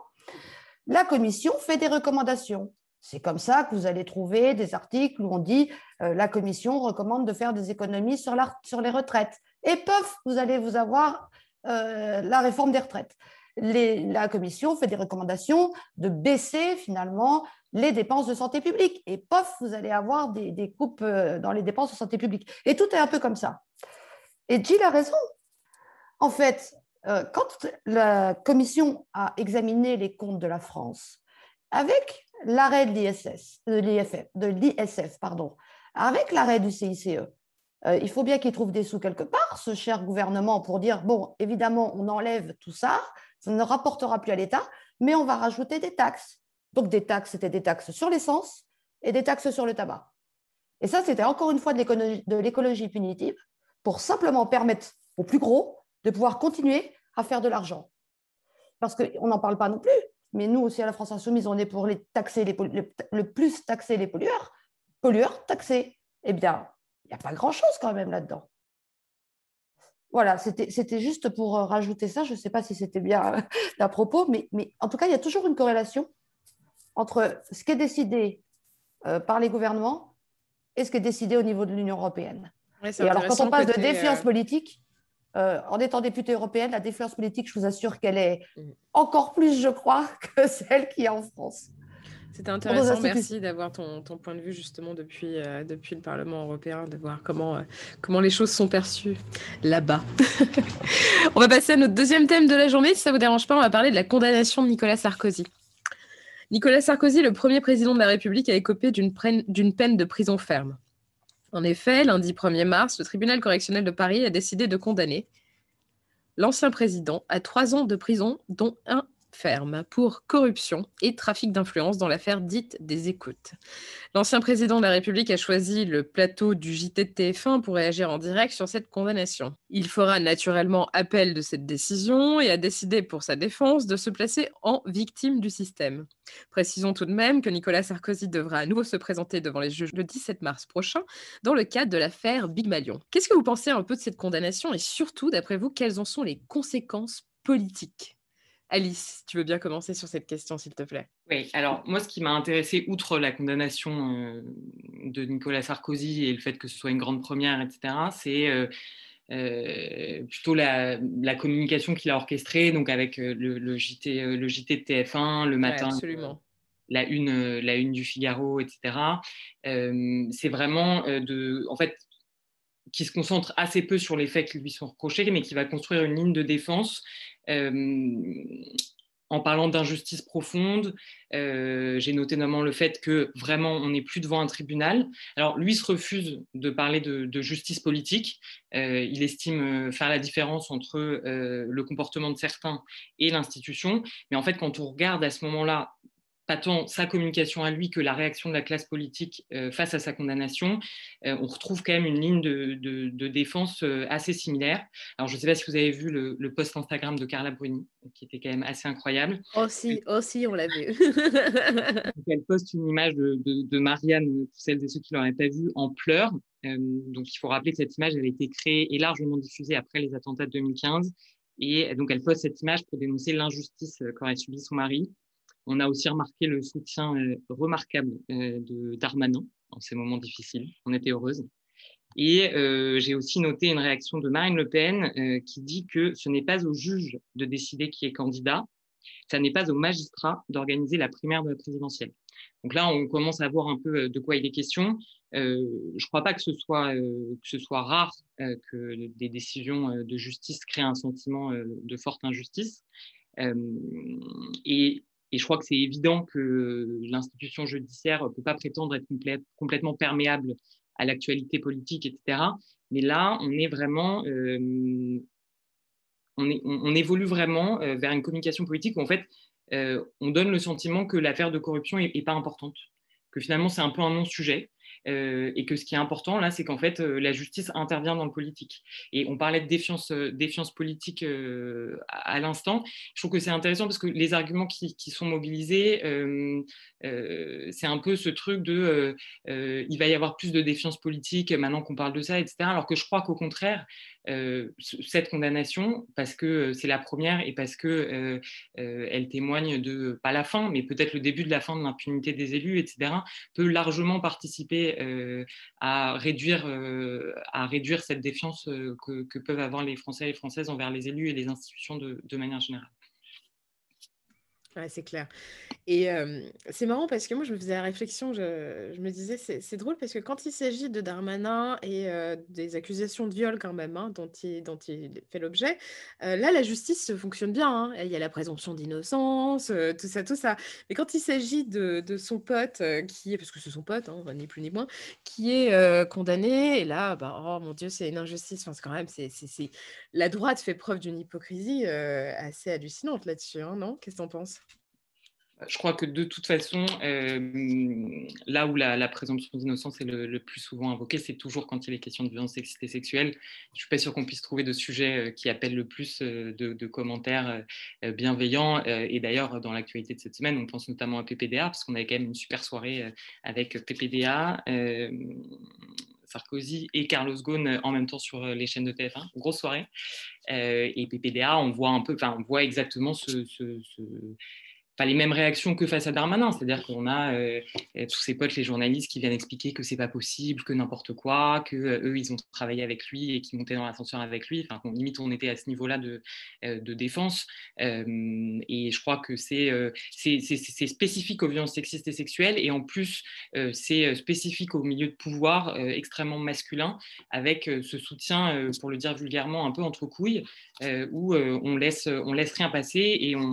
la commission fait des recommandations. C'est comme ça que vous allez trouver des articles où on dit euh, la commission recommande de faire des économies sur, sur les retraites. Et pof, vous allez vous avoir euh, la réforme des retraites. la commission fait des recommandations de baisser finalement les dépenses de santé publique. Et pof, vous allez avoir des, coupes euh, dans les dépenses de santé publique. Et tout est un peu comme ça. Et Gilles a raison. En fait, quand la commission a examiné les comptes de la France, avec l'arrêt de l'ISF, pardon, avec l'arrêt du CICE, euh, il faut bien qu'il trouve des sous quelque part, ce cher gouvernement, pour dire bon, évidemment, on enlève tout ça, ça ne rapportera plus à l'État, mais on va rajouter des taxes. Donc des taxes, c'était des taxes sur l'essence et des taxes sur le tabac. Et ça, c'était encore une fois de l'écologie punitive pour simplement permettre aux plus gros de pouvoir continuer à faire de l'argent. Parce qu'on n'en parle pas non plus, mais nous aussi à la France Insoumise, on est pour les taxer les le plus taxer les pollueurs, pollueurs taxés. Eh bien, n'y a pas grand-chose quand même là-dedans. Voilà, c'était juste pour euh, rajouter ça. Je ne sais pas si c'était bien à propos, mais, mais, en tout cas, il y a toujours une corrélation entre ce qui est décidé euh, par les gouvernements et ce qui est décidé au niveau de l'Union européenne. et alors, quand on parle de défiance euh, politique, euh, en étant députée européenne, la défiance politique, je vous assure qu'elle est mm. encore plus, je crois, que celle qui est en France. C'était intéressant, merci d'avoir ton, point de vue justement depuis, euh, depuis le Parlement européen, de voir comment, euh, comment les choses sont perçues là-bas. on va passer à notre deuxième thème de la journée. Si ça ne vous dérange pas, on va parler de la condamnation de Nicolas Sarkozy. Nicolas Sarkozy, le premier président de la République, a écopé d'une peine de prison ferme. En effet, lundi 1er mars, le tribunal correctionnel de Paris a décidé de condamner l'ancien président à trois ans de prison, dont un ferme pour corruption et trafic d'influence dans l'affaire dite des écoutes. L'ancien président de la République a choisi le plateau du JT de TF1 pour réagir en direct sur cette condamnation. Il fera naturellement appel de cette décision et a décidé pour sa défense de se placer en victime du système. Précisons tout de même que Nicolas Sarkozy devra à nouveau se présenter devant les juges le 17 mars prochain dans le cadre de l'affaire Big Malion. Qu'est-ce que vous pensez un peu de cette condamnation et surtout, d'après vous, quelles en sont les conséquences politiques? Alice, tu veux bien commencer sur cette question, s'il te plaît? Oui, alors moi, ce qui m'a intéressé, outre la condamnation euh, de Nicolas Sarkozy et le fait que ce soit une grande première, etc., c'est euh, euh, plutôt la, communication qu'il a orchestrée, donc avec le, JT, le JT de TF1, le matin. absolument. La une, la une du Figaro, etc. c'est vraiment de, en fait, qui se concentre assez peu sur les faits qui lui sont reprochés, mais qui va construire une ligne de défense en parlant d'injustice profonde. Euh, j'ai noté notamment le fait que vraiment on n'est plus devant un tribunal. Alors lui se refuse de parler de, justice politique. Euh, il estime faire la différence entre le comportement de certains et l'institution. Mais en fait, quand on regarde à ce moment-là pas tant sa communication à lui que la réaction de la classe politique euh, face à sa condamnation, euh, on retrouve quand même une ligne de, défense euh, assez similaire. Alors, je ne sais pas si vous avez vu le, post Instagram de Carla Bruni, qui était quand même assez incroyable. Aussi, aussi on l'a vu. elle poste une image de, Marianne, pour celles et ceux qui ne l'auraient pas vue, en pleurs. donc, il faut rappeler que cette image, elle a été créée et largement diffusée après les attentats de 2015. Et donc, elle poste cette image pour dénoncer l'injustice qu'aurait subi son mari. On a aussi remarqué le soutien euh, remarquable euh, de Darmanin en ces moments difficiles. On était heureuse. Et euh, j'ai aussi noté une réaction de Marine Le Pen qui dit que ce n'est pas au juge de décider qui est candidat, ça n'est pas au magistrat d'organiser la primaire de présidentielle. Donc là, on commence à voir un peu de quoi il est question. je ne crois pas que ce soit, que ce soit rare que des décisions de justice créent un sentiment de forte injustice. et et je crois que c'est évident que l'institution judiciaire ne peut pas prétendre être complètement perméable à l'actualité politique, etc. Mais là, on est vraiment, euh, on, évolue vraiment euh, vers une communication politique où en fait, euh, on donne le sentiment que l'affaire de corruption n'est pas importante, que finalement c'est un peu un non-sujet. Et que ce qui est important là, c'est qu'en fait, la justice intervient dans le politique. Et on parlait de défiance, défiance politique à, l'instant. Je trouve que c'est intéressant parce que les arguments qui, qui sont mobilisés, c'est un peu ce truc de il va y avoir plus de défiance politique maintenant qu'on parle de ça, etc. Alors que je crois qu'au contraire, cette condamnation, parce que c'est la première et parce que elle témoigne de pas la fin, mais peut-être le début de la fin de l'impunité des élus, etc., peut largement participer à réduire à réduire cette défiance que, peuvent avoir les Français et les Françaises envers les élus et les institutions de manière générale c'est clair. Et c'est marrant parce que moi, je me faisais la réflexion, je, me disais, c'est drôle parce que quand il s'agit de Darmanin et des accusations de viol quand même, hein, dont, il, dont il fait l'objet, là, la justice fonctionne bien. Hein. Il y a la présomption d'innocence, tout ça, tout ça. Mais quand il s'agit de, son pote, qui parce que c'est son pote, hein, ni plus ni moins, qui est condamné, et là, bah, oh mon Dieu, c'est une injustice. Enfin, quand même, c'est la droite fait preuve d'une hypocrisie assez hallucinante là-dessus, non? Qu'est-ce que tu en penses? Je crois que de toute façon, euh, là où la, présomption d'innocence est le, plus souvent invoquée, c'est toujours quand il est question de violence sexiste sexuelle. Je ne suis pas sûre qu'on puisse trouver de sujets euh, qui appellent le plus euh, de, commentaires bienveillants. Et d'ailleurs, dans l'actualité de cette semaine, on pense notamment à PPDA, parce qu'on avait quand même une super soirée avec PPDA. Sarkozy et Carlos Ghosn en même temps sur les chaînes de TF1, grosse soirée. et PPDA, on voit un peu, enfin, on voit exactement ce les mêmes réactions que face à Darmanin. C'est-à-dire qu'on a euh, tous ses potes, les journalistes, qui viennent expliquer que c'est pas possible, que n'importe quoi, que euh, eux ils ont travaillé avec lui et qu'ils montaient dans l'ascenseur avec lui. Enfin, limite on était à ce niveau-là de, euh, de défense. et je crois que c'est c'est spécifique aux violences sexistes et sexuelles et en plus c'est spécifique au milieu de pouvoir extrêmement masculin avec ce soutien, pour le dire vulgairement, un peu entre couilles, où on laisse on laisse rien passer et on,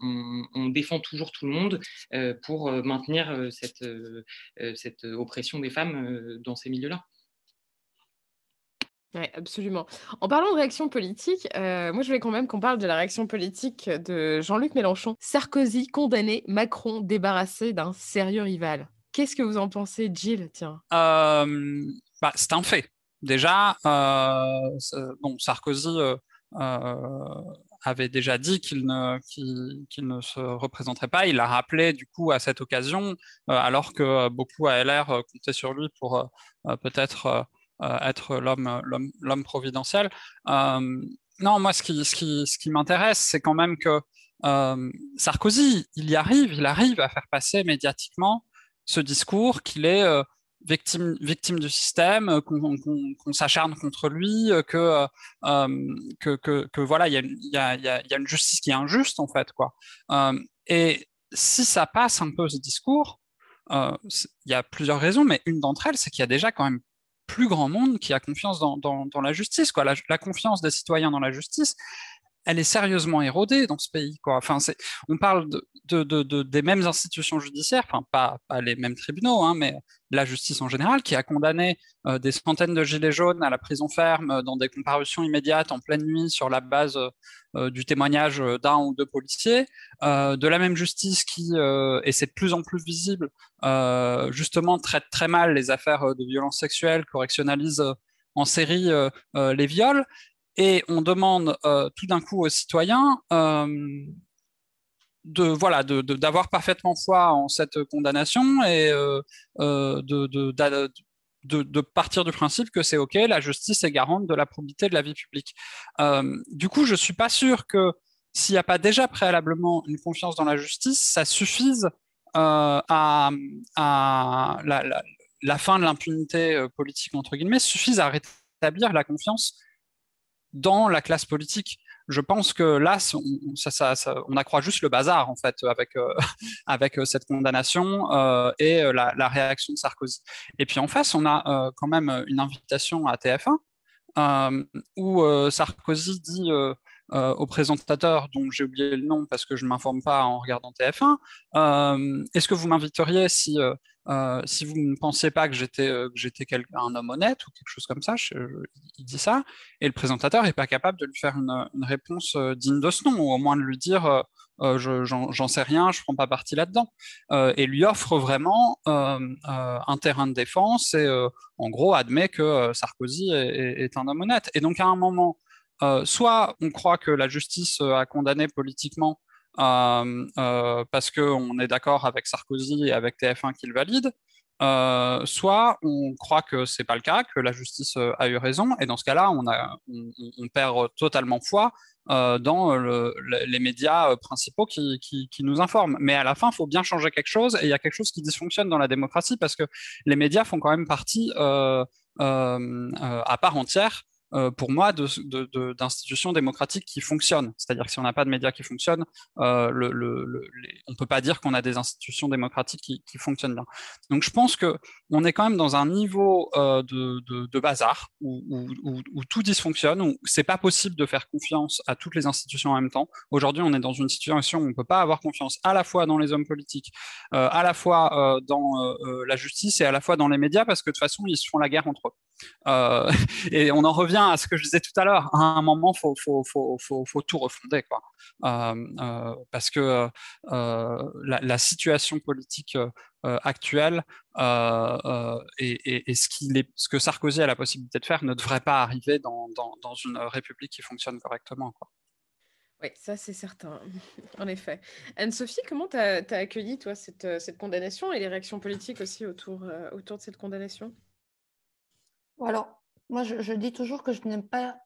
on, on défend toujours tout le monde euh, pour euh, maintenir euh, cette, cette oppression des femmes dans ces milieux-là. Oui, absolument. En parlant de réaction politique, moi je voulais quand même qu'on parle de la réaction politique de Jean-Luc Mélenchon. Sarkozy condamné, Macron débarrassé d'un sérieux rival. Qu'est-ce que vous en pensez, Jill? Tiens. bah, c'est un fait. Déjà, bon, Sarkozy avait déjà dit qu'il ne, se représenterait pas. Il l'a rappelé du coup à cette occasion, euh, alors que beaucoup à LR euh, comptaient sur lui pour euh, peut-être être l'homme, providentiel. non, moi, ce qui m'intéresse, c'est quand même que Sarkozy, il y arrive, il arrive à faire passer médiatiquement ce discours qu'il est victime, victime du système, euh, qu'on s'acharne contre lui, euh, que, euh, que, que, que, voilà, il y, y, a, y, a, une justice qui est injuste en fait, quoi. et si ça passe un peu ce discours, il y a plusieurs raisons, mais une d'entre elles, c'est qu'il y a déjà quand même plus grand monde qui a confiance dans, dans, la justice, quoi. La, confiance des citoyens dans la justice, elle est sérieusement érodée dans ce pays. Enfin, on parle de, de, de, des mêmes institutions judiciaires, pas les mêmes tribunaux, hein, mais la justice en général, qui a condamné euh, des centaines de gilets jaunes à la prison ferme euh, dans des comparutions immédiates en pleine nuit sur la base euh, du témoignage d'un ou deux policiers, de la même justice qui, et c'est de plus en plus visible, justement traite très mal les affaires de violences sexuelles, correctionnalise en série les viols, et on demande euh, tout d'un coup aux citoyens euh, de voilà d'avoir parfaitement foi en cette condamnation et euh, de, partir du principe que c'est ok, la justice est garante de la probité de la vie publique. du coup, je suis pas sûr que s'il n'y a pas déjà préalablement une confiance dans la justice, ça suffise à, la, fin de l'impunité politique entre guillemets suffise à rétablir la confiance dans la classe politique. Je pense que là, on, accroît juste le bazar en fait avec euh, euh, cette condamnation euh, et la, réaction de Sarkozy. Et puis en face, on a quand même une invitation à TF1 où Sarkozy dit au présentateur dont j'ai oublié le nom parce que je ne m'informe pas en regardant TF1, est-ce que vous m'inviteriez si euh, si vous ne pensiez pas que j'étais euh, un homme honnête ou quelque chose comme ça, il dit ça, et le présentateur n'est pas capable de lui faire une, réponse euh, digne de ce nom, ou au moins de lui dire j'en sais rien, je ne prends pas parti là-dedans, et lui offre vraiment un terrain de défense et en gros admet que Sarkozy est, un homme honnête. Et donc à un moment, soit on croit que la justice a condamné politiquement euh, euh, parce qu'on est d'accord avec Sarkozy et avec TF1 qu'il valide, euh, soit on croit que c'est pas le cas, que la justice a eu raison, et dans ce cas-là, on, on, perd totalement foi dans les médias principaux qui, nous informent. Mais à la fin, il faut bien changer quelque chose, et il y a quelque chose qui dysfonctionne dans la démocratie parce que les médias font quand même partie à part entière euh, pour moi, d'institutions démocratiques qui fonctionnent. C'est-à-dire que si on n'a pas de médias qui fonctionnent, euh, on ne peut pas dire qu'on a des institutions démocratiques qui, fonctionnent bien. Donc je pense qu'on est quand même dans un niveau euh, de, bazar où, tout dysfonctionne, où c'est pas possible de faire confiance à toutes les institutions en même temps. Aujourd'hui, on est dans une situation où on ne peut pas avoir confiance à la fois dans les hommes politiques, à la fois dans la justice et à la fois dans les médias, parce que de toute façon, ils se font la guerre entre eux. et on en revient à ce que je disais tout à l'heure. À un moment, il faut, tout refonder. Quoi. Euh, euh, parce que euh, la, situation politique actuelle et, ce, que Sarkozy a la possibilité de faire ne devrait pas arriver dans, une république qui fonctionne correctement. Oui, ça c'est certain, en effet. Anne-Sophie, comment tu as, accueilli, toi, cette, condamnation et les réactions politiques aussi autour de cette condamnation? Alors, moi, je, dis toujours que je n'aime pas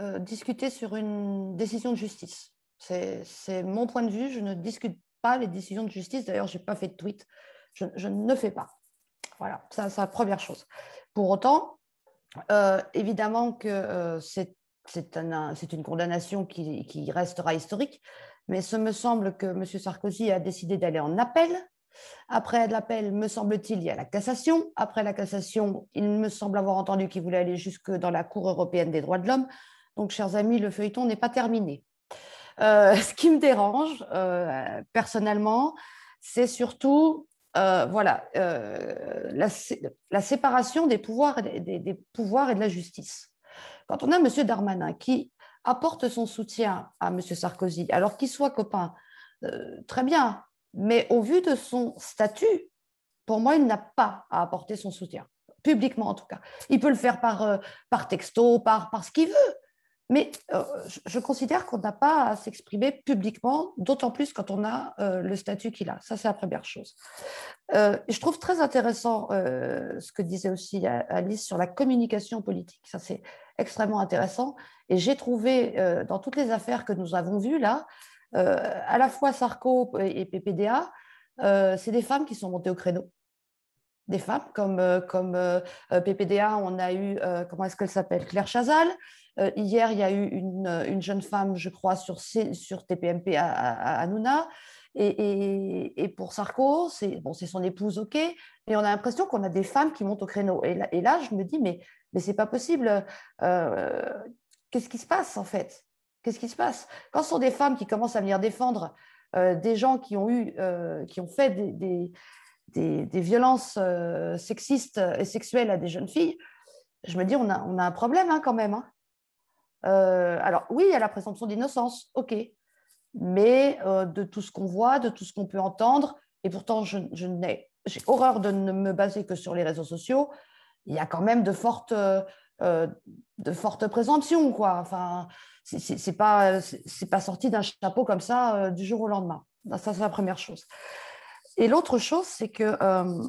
euh, discuter sur une décision de justice. C'est mon point de vue. Je ne discute pas les décisions de justice. D'ailleurs, je n'ai pas fait de tweet. Je, ne fais pas. Voilà, ça, c'est la première chose. Pour autant, euh, évidemment que euh, c'est une condamnation qui, qui, restera historique, mais ce me semble que M. Sarkozy a décidé d'aller en appel après l'appel, me semble-t-il, il y a la cassation. Après la cassation, il me semble avoir entendu qu'il voulait aller jusque dans la Cour européenne des droits de l'homme. Donc, chers amis, le feuilleton n'est pas terminé. Euh, ce qui me dérange euh, personnellement, c'est surtout euh, voilà, la, séparation des pouvoirs, et des, pouvoirs et de la justice. Quand on a M. Darmanin qui apporte son soutien à M. Sarkozy, alors qu'il soit copain, très bien, mais au vu de son statut, pour moi, il n'a pas à apporter son soutien, publiquement en tout cas. Il peut le faire par, euh, par texto, par, par ce qu'il veut. Mais euh, je considère qu'on n'a pas à s'exprimer publiquement, d'autant plus quand on a euh, le statut qu'il a. Ça, c'est la première chose. je trouve très intéressant ce que disait aussi Alice sur la communication politique. Ça, c'est extrêmement intéressant. Et j'ai trouvé, dans toutes les affaires que nous avons vues là, à la fois Sarko et PPDA, euh, c'est des femmes qui sont montées au créneau. Des femmes comme, euh, comme PPDA, on a eu, comment est-ce qu'elle s'appelle Claire Chazal. hier, il y a eu une, jeune femme, je crois, sur, sur TPMP à, à, Nouna. Et, pour Sarko, c'est bon, son épouse, ok, mais on a l'impression qu'on a des femmes qui montent au créneau. Et là, et là je me dis, mais, mais c'est pas possible. Qu'est-ce qui se passe en fait? Qu'est-ce qui se passe? Quand ce sont des femmes qui commencent à venir défendre euh, des gens qui ont, eu, euh, qui ont fait des, des, violences euh, sexistes et sexuelles à des jeunes filles, je me dis, on a, on a un problème hein, quand même. Hein. alors oui, il y a la présomption d'innocence, ok, mais de tout ce qu'on voit, de tout ce qu'on peut entendre, et pourtant je, je j'ai horreur de ne me baser que sur les réseaux sociaux, il y a quand même de fortes, de fortes présomptions, quoi. Enfin, c'est pas c'est pas sorti d'un chapeau comme ça euh, du jour au lendemain. Ça c'est la première chose. Et l'autre chose, c'est que euh,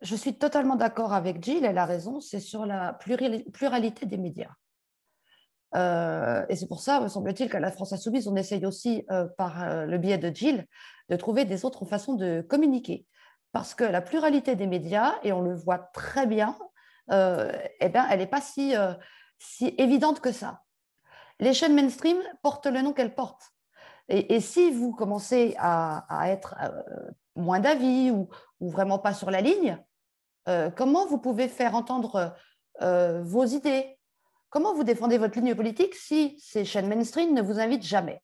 je suis totalement d'accord avec Jill, elle a raison, c'est sur la pluralité des médias. Euh, et c'est pour ça, me semble-t-il, qu'à la France Insoumise, on essaye aussi, par le biais de Jill, de trouver des autres façons de communiquer. Parce que la pluralité des médias, et on le voit très bien, eh ben, elle n'est pas si si évidente que ça. Les chaînes mainstream portent le nom qu'elles portent. Et, si vous commencez à, être euh, moins d'avis ou, vraiment pas sur la ligne, euh, comment vous pouvez faire entendre euh, vos idées? Comment vous défendez votre ligne politique si ces chaînes mainstream ne vous invitent jamais?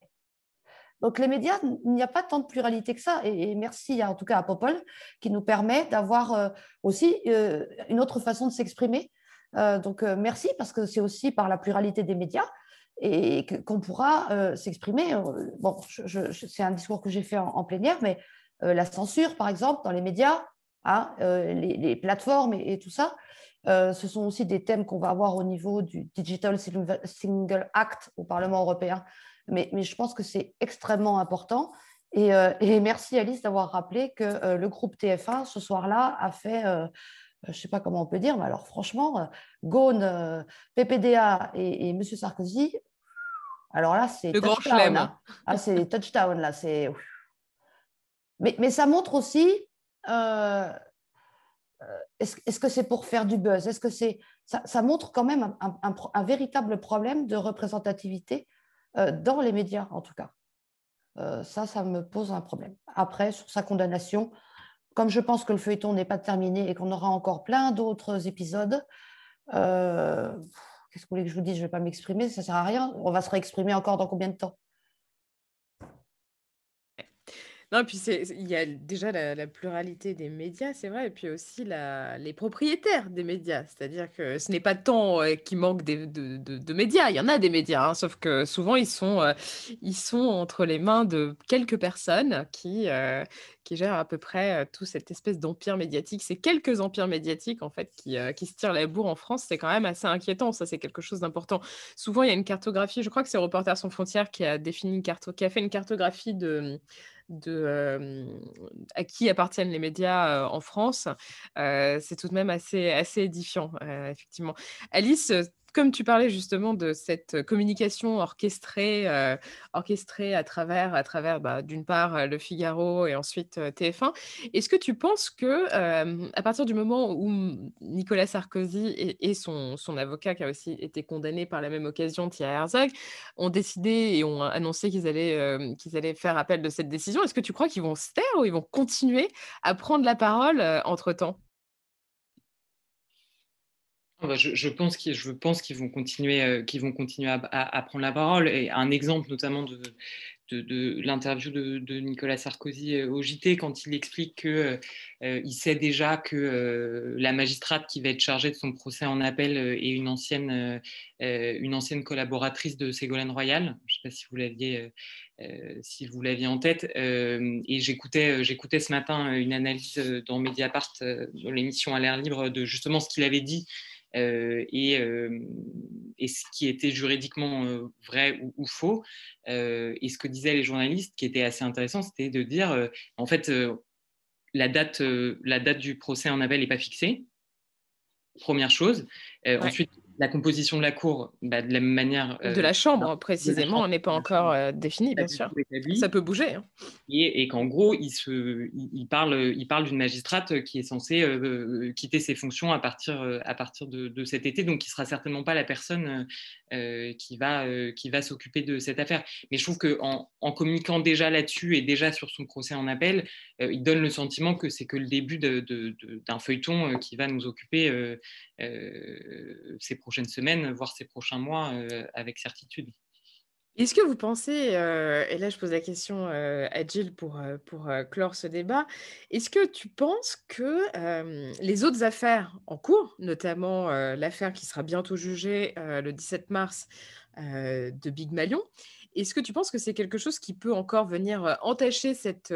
Donc les médias, il n'y a pas tant de pluralité que ça. Et, merci en tout cas à Popol qui nous permet d'avoir aussi une autre façon de s'exprimer. Euh, donc merci parce que c'est aussi par la pluralité des médias et qu'on pourra s'exprimer. Bon, c'est un discours que j'ai fait en, plénière, mais la censure, par exemple, dans les médias, hein, les, plateformes et, tout ça, ce sont aussi des thèmes qu'on va avoir au niveau du Digital Single Act au Parlement européen mais, je pense que c'est extrêmement important. Et, euh, merci Alice d'avoir rappelé que euh, le groupe TF1 ce soir-là a fait, euh, je ne sais pas comment on peut dire, mais alors franchement, Gaune, PPDA et, et M. Sarkozy, alors là c'est touchdown. Hein. Ah, c'est touchdown là, c'est. Mais, mais, ça montre aussi. Est-ce que c'est pour faire du buzz? Est-ce que c'est ça, ça, montre quand même un, un véritable problème de représentativité euh, dans les médias en tout cas. Euh, ça, ça me pose un problème. Après, sur sa condamnation, comme je pense que le feuilleton n'est pas terminé et qu'on aura encore plein d'autres épisodes, euh, qu'est-ce que vous voulez que je vous dise? Je ne vais pas m'exprimer, ça ne sert à rien. On va se réexprimer encore dans combien de temps? Non, puis il y a déjà la, pluralité des médias, c'est vrai, et puis aussi les propriétaires des médias. C'est-à-dire que ce n'est pas tant euh, qu'il manque de, de, médias, il y en a des médias, hein, sauf que souvent ils sont, euh, ils sont entre les mains de quelques personnes qui, euh, qui gèrent à peu près tout cette espèce d'empire médiatique. C'est quelques empires médiatiques en fait qui, qui se tirent la bourre en France. C'est quand même assez inquiétant. Ça, c'est quelque chose d'important. Souvent, il y a une cartographie. Je crois que c'est Reporters sans frontières qui a défini une carte, qui a fait une cartographie de de à qui appartiennent les médias en France, c'est tout de même assez, assez édifiant, effectivement. Alice, comme tu parlais justement de cette communication orchestrée, orchestrée à travers, bah, d'une part Le Figaro et ensuite euh, TF1, est-ce que tu penses que à partir du moment où Nicolas Sarkozy et, son, avocat, qui a aussi été condamné par la même occasion, Thierry Herzog, ont décidé et ont annoncé qu'ils allaient, qu'ils allaient faire appel de cette décision, est-ce que tu crois qu'ils vont se taire ou ils vont continuer à prendre la parole entre-temps? Bah, je, pense qu'ils vont continuer, euh, à, prendre la parole. Et un exemple notamment de, l'interview de, Nicolas Sarkozy euh, au JT quand il explique qu'il euh, sait déjà que la magistrate qui va être chargée de son procès en appel est une ancienne, collaboratrice de Ségolène Royal. Je ne sais pas si vous l'aviez si vous l'aviez en tête. et j'écoutais, j'écoutais ce matin une analyse dans Mediapart, dans l'émission à l'air libre, de justement ce qu'il avait dit euh, euh, et, ce qui était juridiquement euh, vrai ou, faux. et ce que disaient les journalistes, qui était assez intéressant, c'était de dire, en fait, la, date, la date du procès en appel n'est pas fixée, première chose. Ensuite, la composition de la Cour, bah, de la même manière. de la Chambre, précisément, n'est pas encore définie, bien sûr. Ça peut bouger. Hein. Et, qu'en gros, il, se, il, parle, il parle d'une magistrate qui est censée quitter ses fonctions à partir, à partir de, cet été, donc qui ne sera certainement pas la personne qui va, qui va s'occuper de cette affaire. Mais je trouve qu'en en communiquant déjà là-dessus et déjà sur son procès en appel, il donne le sentiment que c'est que le début d'un feuilleton qui va nous occuper ces prochaines semaines, voire ces prochains mois euh, avec certitude. Est-ce que vous pensez, euh, et là je pose la question euh, à Jill pour, pour clore ce débat, est-ce que tu penses que les autres affaires en cours, notamment l'affaire qui sera bientôt jugée le 17 mars de Big Malion, est-ce que tu penses que c'est quelque chose qui peut encore venir entacher cette,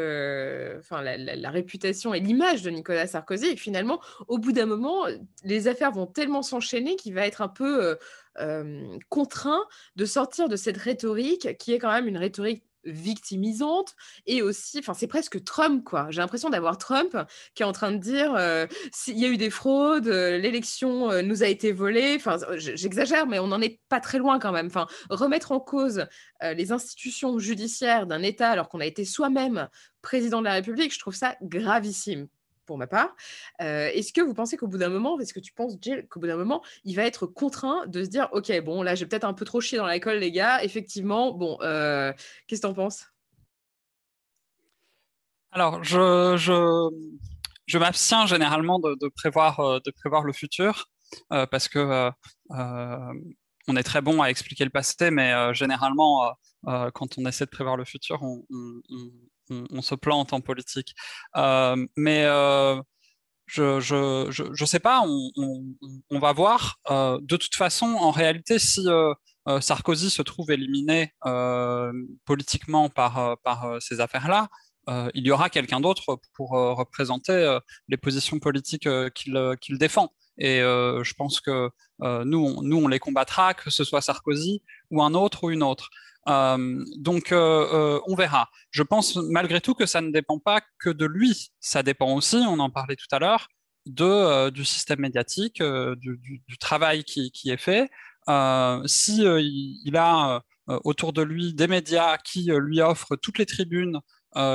enfin, la, réputation et l'image de Nicolas Sarkozy? Et finalement, au bout d'un moment, les affaires vont tellement s'enchaîner qu'il va être un peu contraint de sortir de cette rhétorique qui est quand même une rhétorique victimisante et aussi, enfin c'est presque Trump quoi. J'ai l'impression d'avoir Trump qui est en train de dire euh, s'il y a eu des fraudes, euh, l'élection euh, nous a été volée. Enfin j'exagère, mais on n'en est pas très loin quand même. Enfin remettre en cause les institutions judiciaires d'un État alors qu'on a été soi-même président de la République, je trouve ça gravissime pour ma part. Euh, est-ce que vous pensez qu'au bout d'un moment, est-ce que tu penses, Jill, qu'au bout d'un moment, il va être contraint de se dire, OK, bon, là, j'ai peut-être un peu trop chié dans l'école, les gars, effectivement, bon, euh, qu'est-ce que tu en penses? Alors, je, je, je m'abstiens généralement de, prévoir, euh, de prévoir le futur, parce que on est très bon à expliquer le passé, mais généralement, quand on essaie de prévoir le futur, on, se plante en politique. mais je ne sais pas, on, va voir. de toute façon, en réalité, si Sarkozy se trouve éliminé politiquement par, par ces affaires-là, il y aura quelqu'un d'autre pour représenter les positions politiques qu'il défend. Et je pense que nous, on, nous, on les combattra, que ce soit Sarkozy ou un autre ou une autre. Donc, on verra. Je pense malgré tout que ça ne dépend pas que de lui. Ça dépend aussi, on en parlait tout à l'heure, de, du système médiatique, du, du, travail qui, qui, est fait. si il, a autour de lui des médias qui lui offrent toutes les tribunes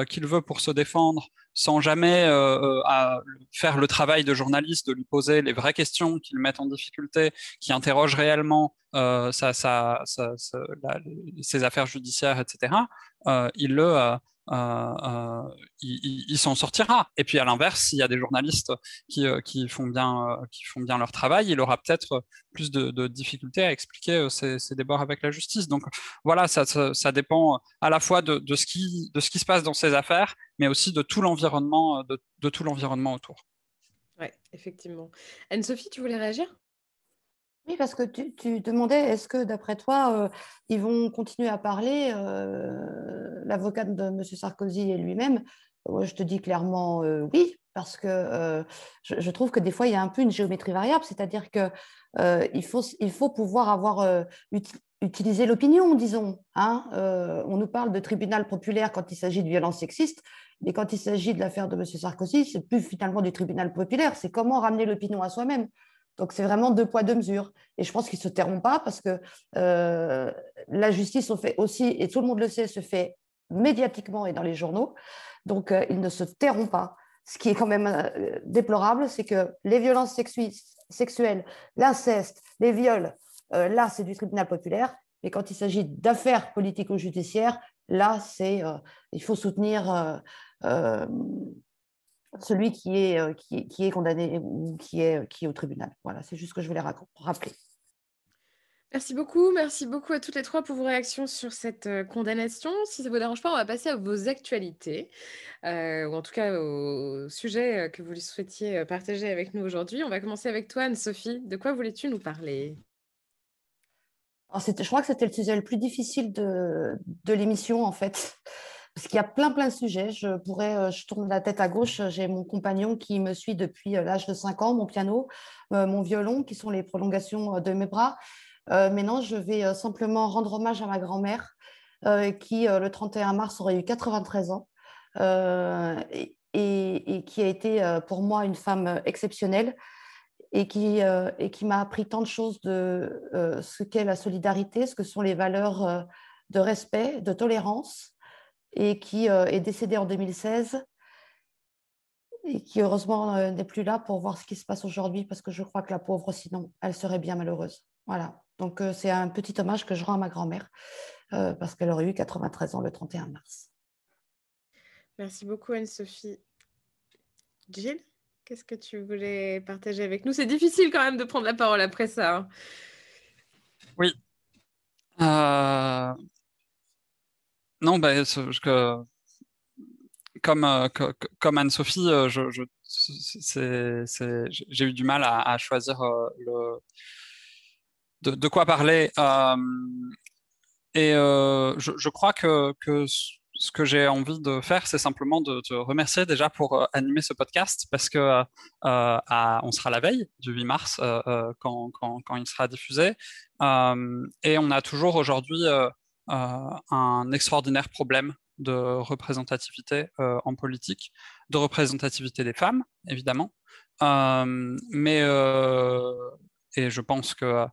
qu'il veut pour se défendre, sans jamais euh, euh, faire le travail de journaliste, de lui poser les vraies questions qui le mettent en difficulté, qui interrogent réellement euh, ses affaires judiciaires, etc., il le, euh, euh, il, s'en sortira. Et puis à l'inverse, s'il y a des journalistes qui, euh, font, bien, leur travail, il aura peut-être plus de, difficultés à expliquer ses, débords avec la justice. Donc voilà, ça, dépend à la fois de, ce qui, se passe dans ces affaires, mais aussi de tout l'environnement, de tout l'environnement autour. Oui, effectivement. Anne-Sophie, tu voulais réagir? Oui, parce que tu, demandais, est-ce que d'après toi, euh, ils vont continuer à parler, euh, l'avocat de M. Sarkozy et lui-même? Moi, je te dis clairement euh, oui, parce que je, trouve que des fois, il y a un peu une géométrie variable, c'est-à-dire qu'il il, faut, il faut pouvoir avoir utilisé l'opinion, disons. Hein on nous parle de tribunal populaire quand il s'agit de violences sexistes, mais quand il s'agit de l'affaire de M. Sarkozy, c'est plus finalement du tribunal populaire, c'est comment ramener l'opinion à soi-même. Donc, c'est vraiment deux poids, deux mesures. Et je pense qu'ils ne se tairont pas parce que euh, la justice, on fait aussi, et tout le monde le sait, se fait médiatiquement et dans les journaux. Donc, euh, ils ne se tairont pas. Ce qui est quand même euh, déplorable, c'est que les violences sexuelles, l'inceste, les viols, là, c'est du tribunal populaire. Mais quand il s'agit d'affaires politico-judiciaires, là, c'est il faut soutenir celui qui est, euh, qui, qui, est condamné ou qui est, qui est au tribunal. Voilà, c'est juste ce que je voulais rappeler. Merci beaucoup, merci beaucoup à toutes les trois pour vos réactions sur cette euh, condamnation. Si ça ne vous dérange pas, on va passer à vos actualités, euh, ou en tout cas au sujet que vous souhaitiez partager avec nous aujourd'hui. On va commencer avec toi, Anne-Sophie. De quoi voulais-tu nous parler? Je crois que c'était le sujet le plus difficile de, de l'émission, en fait parce qu'il y a plein, plein de sujets. Je pourrais, euh, je tourne la tête à gauche, j'ai mon compagnon qui me suit depuis euh, l'âge de 5 ans, mon piano, euh, mon violon, qui sont les prolongations de mes bras. mais non, je vais simplement rendre hommage à ma grand-mère, qui, le 31 mars, aurait eu 93 ans. Et, qui a été pour moi une femme exceptionnelle et qui m'a appris tant de choses de ce qu'est la solidarité, ce que sont les valeurs de respect, de tolérance, et qui euh, est décédée en 2016 et qui heureusement euh, n'est plus là pour voir ce qui se passe aujourd'hui parce que je crois que la pauvre, sinon, elle serait bien malheureuse. Voilà. Donc euh, c'est un petit hommage que je rends à ma grand-mère parce qu'elle aurait eu 93 ans le 31 mars. Merci beaucoup Anne-Sophie. Gilles, qu'est-ce que tu voulais partager avec nous? C'est difficile quand même de prendre la parole après ça. Hein. Oui. Non, bah, comme, euh, comme Anne-Sophie, euh, j'ai eu du mal à, choisir euh, le, de, quoi parler. et je, crois que, ce que j'ai envie de faire, c'est simplement de te remercier déjà pour animer ce podcast parce que on sera la veille du 8 mars quand, il sera diffusé. et on a toujours aujourd'hui un extraordinaire problème de représentativité euh, en politique, de représentativité des femmes, évidemment. Euh, mais, et je pense que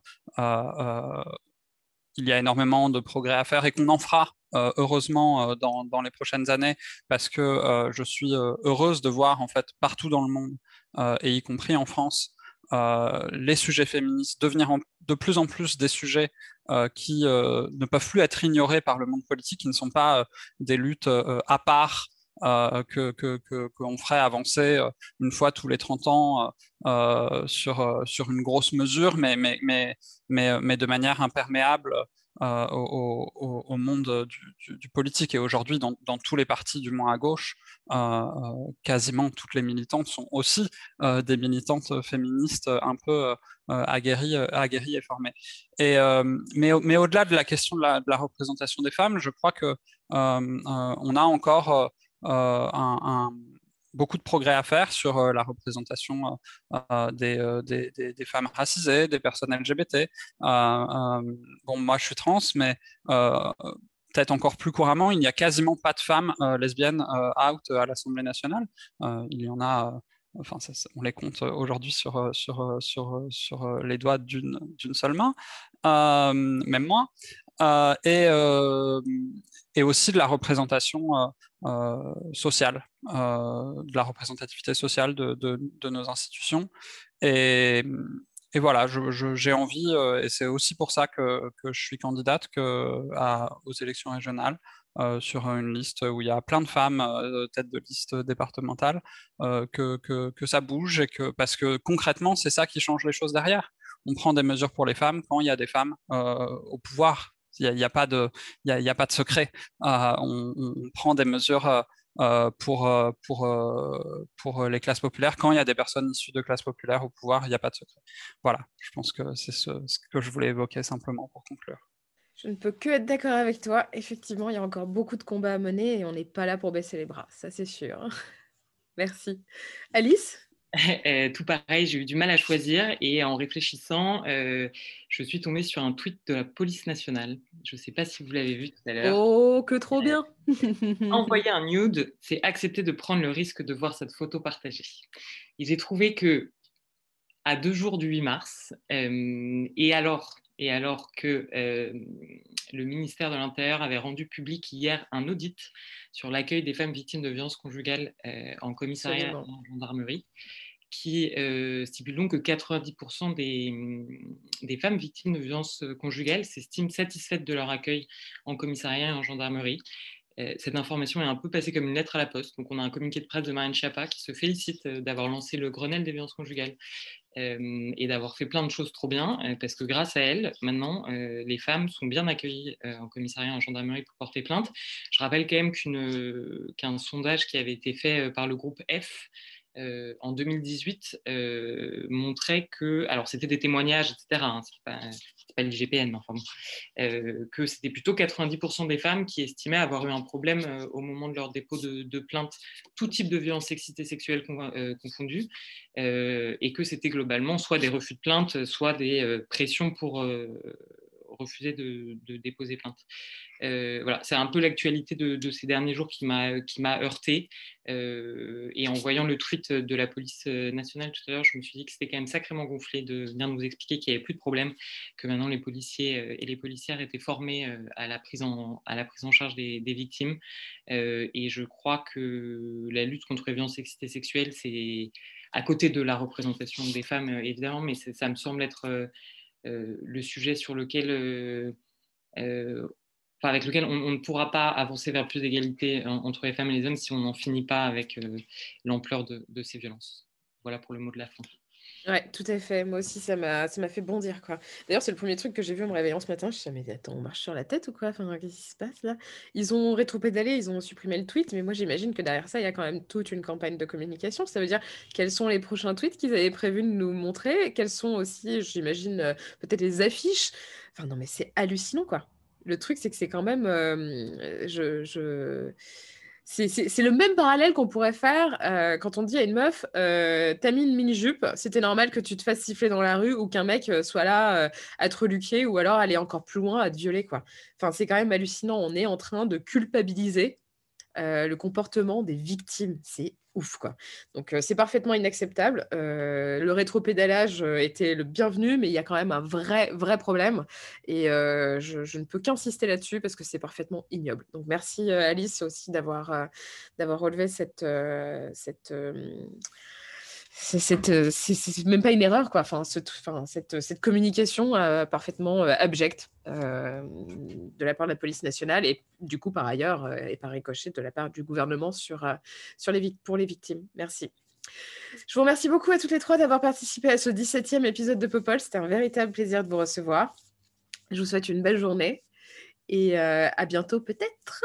il y a énormément de progrès à faire et qu'on en fera heureusement dans, dans, les prochaines années parce que je suis heureuse de voir en fait partout dans le monde et y compris en France les sujets féministes devenir de plus en plus des sujets euh, qui euh, ne peuvent plus être ignorés par le monde politique, qui ne sont pas euh, des luttes à part que qu'on ferait avancer une fois tous les 30 ans sur, sur une grosse mesure, mais, mais, mais, mais, mais de manière imperméable euh, au, monde du, politique. Et aujourd'hui, dans, tous les partis, du moins à gauche, euh, euh, quasiment toutes les militantes sont aussi des militantes féministes un peu aguerries, aguerries, et formées. Et, mais, mais au-delà de la question de la, représentation des femmes, je crois que on a encore un beaucoup de progrès à faire sur euh, la représentation euh, euh, des, femmes racisées, des personnes LGBT. bon, moi, je suis trans, mais peut-être encore plus couramment, il n'y a quasiment pas de femmes lesbiennes out à l'Assemblée nationale. il y en a enfin, on les compte aujourd'hui sur, les doigts d'une seule main, même moins. Et, et aussi de la représentation euh, sociale, euh, de la représentativité sociale de, de, nos institutions. Et, et voilà, j'ai envie, euh, et c'est aussi pour ça que, que, je suis candidate que, aux élections régionales, sur une liste où il y a plein de femmes, tête de liste départementale, que, que, que, ça bouge, et que, parce que concrètement, c'est ça qui change les choses derrière. On prend des mesures pour les femmes quand il y a des femmes au pouvoir il n'y a, pas de, secret. Euh, on, prend des mesures euh, euh, pour, les classes populaires. Quand il y a des personnes issues de classes populaires au pouvoir, il n'y a pas de secret. Voilà, je pense que c'est ce, que je voulais évoquer simplement pour conclure. Je ne peux que être d'accord avec toi. Effectivement, il y a encore beaucoup de combats à mener et on n'est pas là pour baisser les bras, ça c'est sûr. Merci. Alice? tout pareil, j'ai eu du mal à choisir et en réfléchissant, euh, je suis tombée sur un tweet de la police nationale. Je ne sais pas si vous l'avez vu tout à l'heure. Oh, que trop bien Envoyer un nude, c'est accepter de prendre le risque de voir cette photo partagée. Et j'ai trouvé que à deux jours du 8 mars, euh, et alors et alors que le ministère de l'Intérieur avait rendu public hier un audit sur l'accueil des femmes victimes de violences conjugales en commissariat et en gendarmerie, qui stipule donc que 90% des, femmes victimes de violences conjugales s'estiment satisfaites de leur accueil en commissariat et en gendarmerie. Cette information est un peu passée comme une lettre à la poste. Donc, on a un communiqué de presse de Marine Schiappa qui se félicite d'avoir lancé le Grenelle des violences conjugales et d'avoir fait plein de choses trop bien, parce que grâce à elle, maintenant, les femmes sont bien accueillies en commissariat, en gendarmerie pour porter plainte. Je rappelle quand même qu'un sondage qui avait été fait par le groupe F en 2018 montrait que, alors c'était des témoignages, etc., hein, pas l'IGPN, enfin euh, que c'était plutôt 90% des femmes qui estimaient avoir eu un problème euh, au moment de leur dépôt de, plainte, tout type de violence sexiste et sexuelle euh, confondue, et que c'était globalement soit des refus de plainte, soit des pressions pour refuser de, déposer plainte. Euh, voilà, c'est un peu l'actualité de, ces derniers jours qui m'a qui heurté. Euh, et en voyant le tweet de la police nationale tout à l'heure, je me suis dit que c'était quand même sacrément gonflé de venir nous expliquer qu'il n'y avait plus de problème, que maintenant les policiers euh, et les policières étaient formés à la prise en charge des, victimes. et je crois que la lutte contre les violences sexistes sexuelles, c'est à côté de la représentation des femmes évidemment, mais ça me semble être le sujet sur lequel, euh, euh, avec lequel on, ne pourra pas avancer vers plus d'égalité entre les femmes et les hommes si on n'en finit pas avec l'ampleur de, ces violences. Voilà pour le mot de la fin. Ouais, tout à fait. Moi aussi, ça m'a, ça m'a fait bondir, quoi. D'ailleurs, c'est le premier truc que j'ai vu en me réveillant ce matin. Je me suis dit, mais attends, on marche sur la tête ou quoi? Enfin, qu'est-ce qui se passe là? Ils ont rétro-pédalé, ils ont supprimé le tweet, mais moi, j'imagine que derrière ça, il y a quand même toute une campagne de communication. Ça veut dire quels sont les prochains tweets qu'ils avaient prévu de nous montrer? Quelles sont aussi, j'imagine, euh, peut-être les affiches? Enfin, non, mais c'est hallucinant, quoi. Le truc, c'est que c'est quand même, euh, je, je c'est le même parallèle qu'on pourrait faire euh, quand on dit à une meuf euh, T'as mis une mini-jupe, c'était normal que tu te fasses siffler dans la rue ou qu'un mec euh, soit là à te reluquer ou alors aller encore plus loin à te violer. Enfin, c'est quand même hallucinant. On est en train de culpabiliser le comportement des victimes. C'est ouf, quoi. Donc, c'est parfaitement inacceptable. le rétropédalage était le bienvenu, mais il y a quand même un vrai, vrai problème. Et je, ne peux qu'insister là-dessus parce que c'est parfaitement ignoble. Donc, merci Alice aussi d'avoir d'avoir relevé cette, cette c'est c'est même pas une erreur, quoi. Enfin, cette, enfin, cette, cette communication parfaitement abjecte de la part de la police nationale et du coup, par ailleurs, et par ricochet de la part du gouvernement sur, sur les, pour les victimes. Merci. Je vous remercie beaucoup à toutes les trois d'avoir participé à ce 17e épisode de Popol. C'était un véritable plaisir de vous recevoir. Je vous souhaite une belle journée et à bientôt peut-être.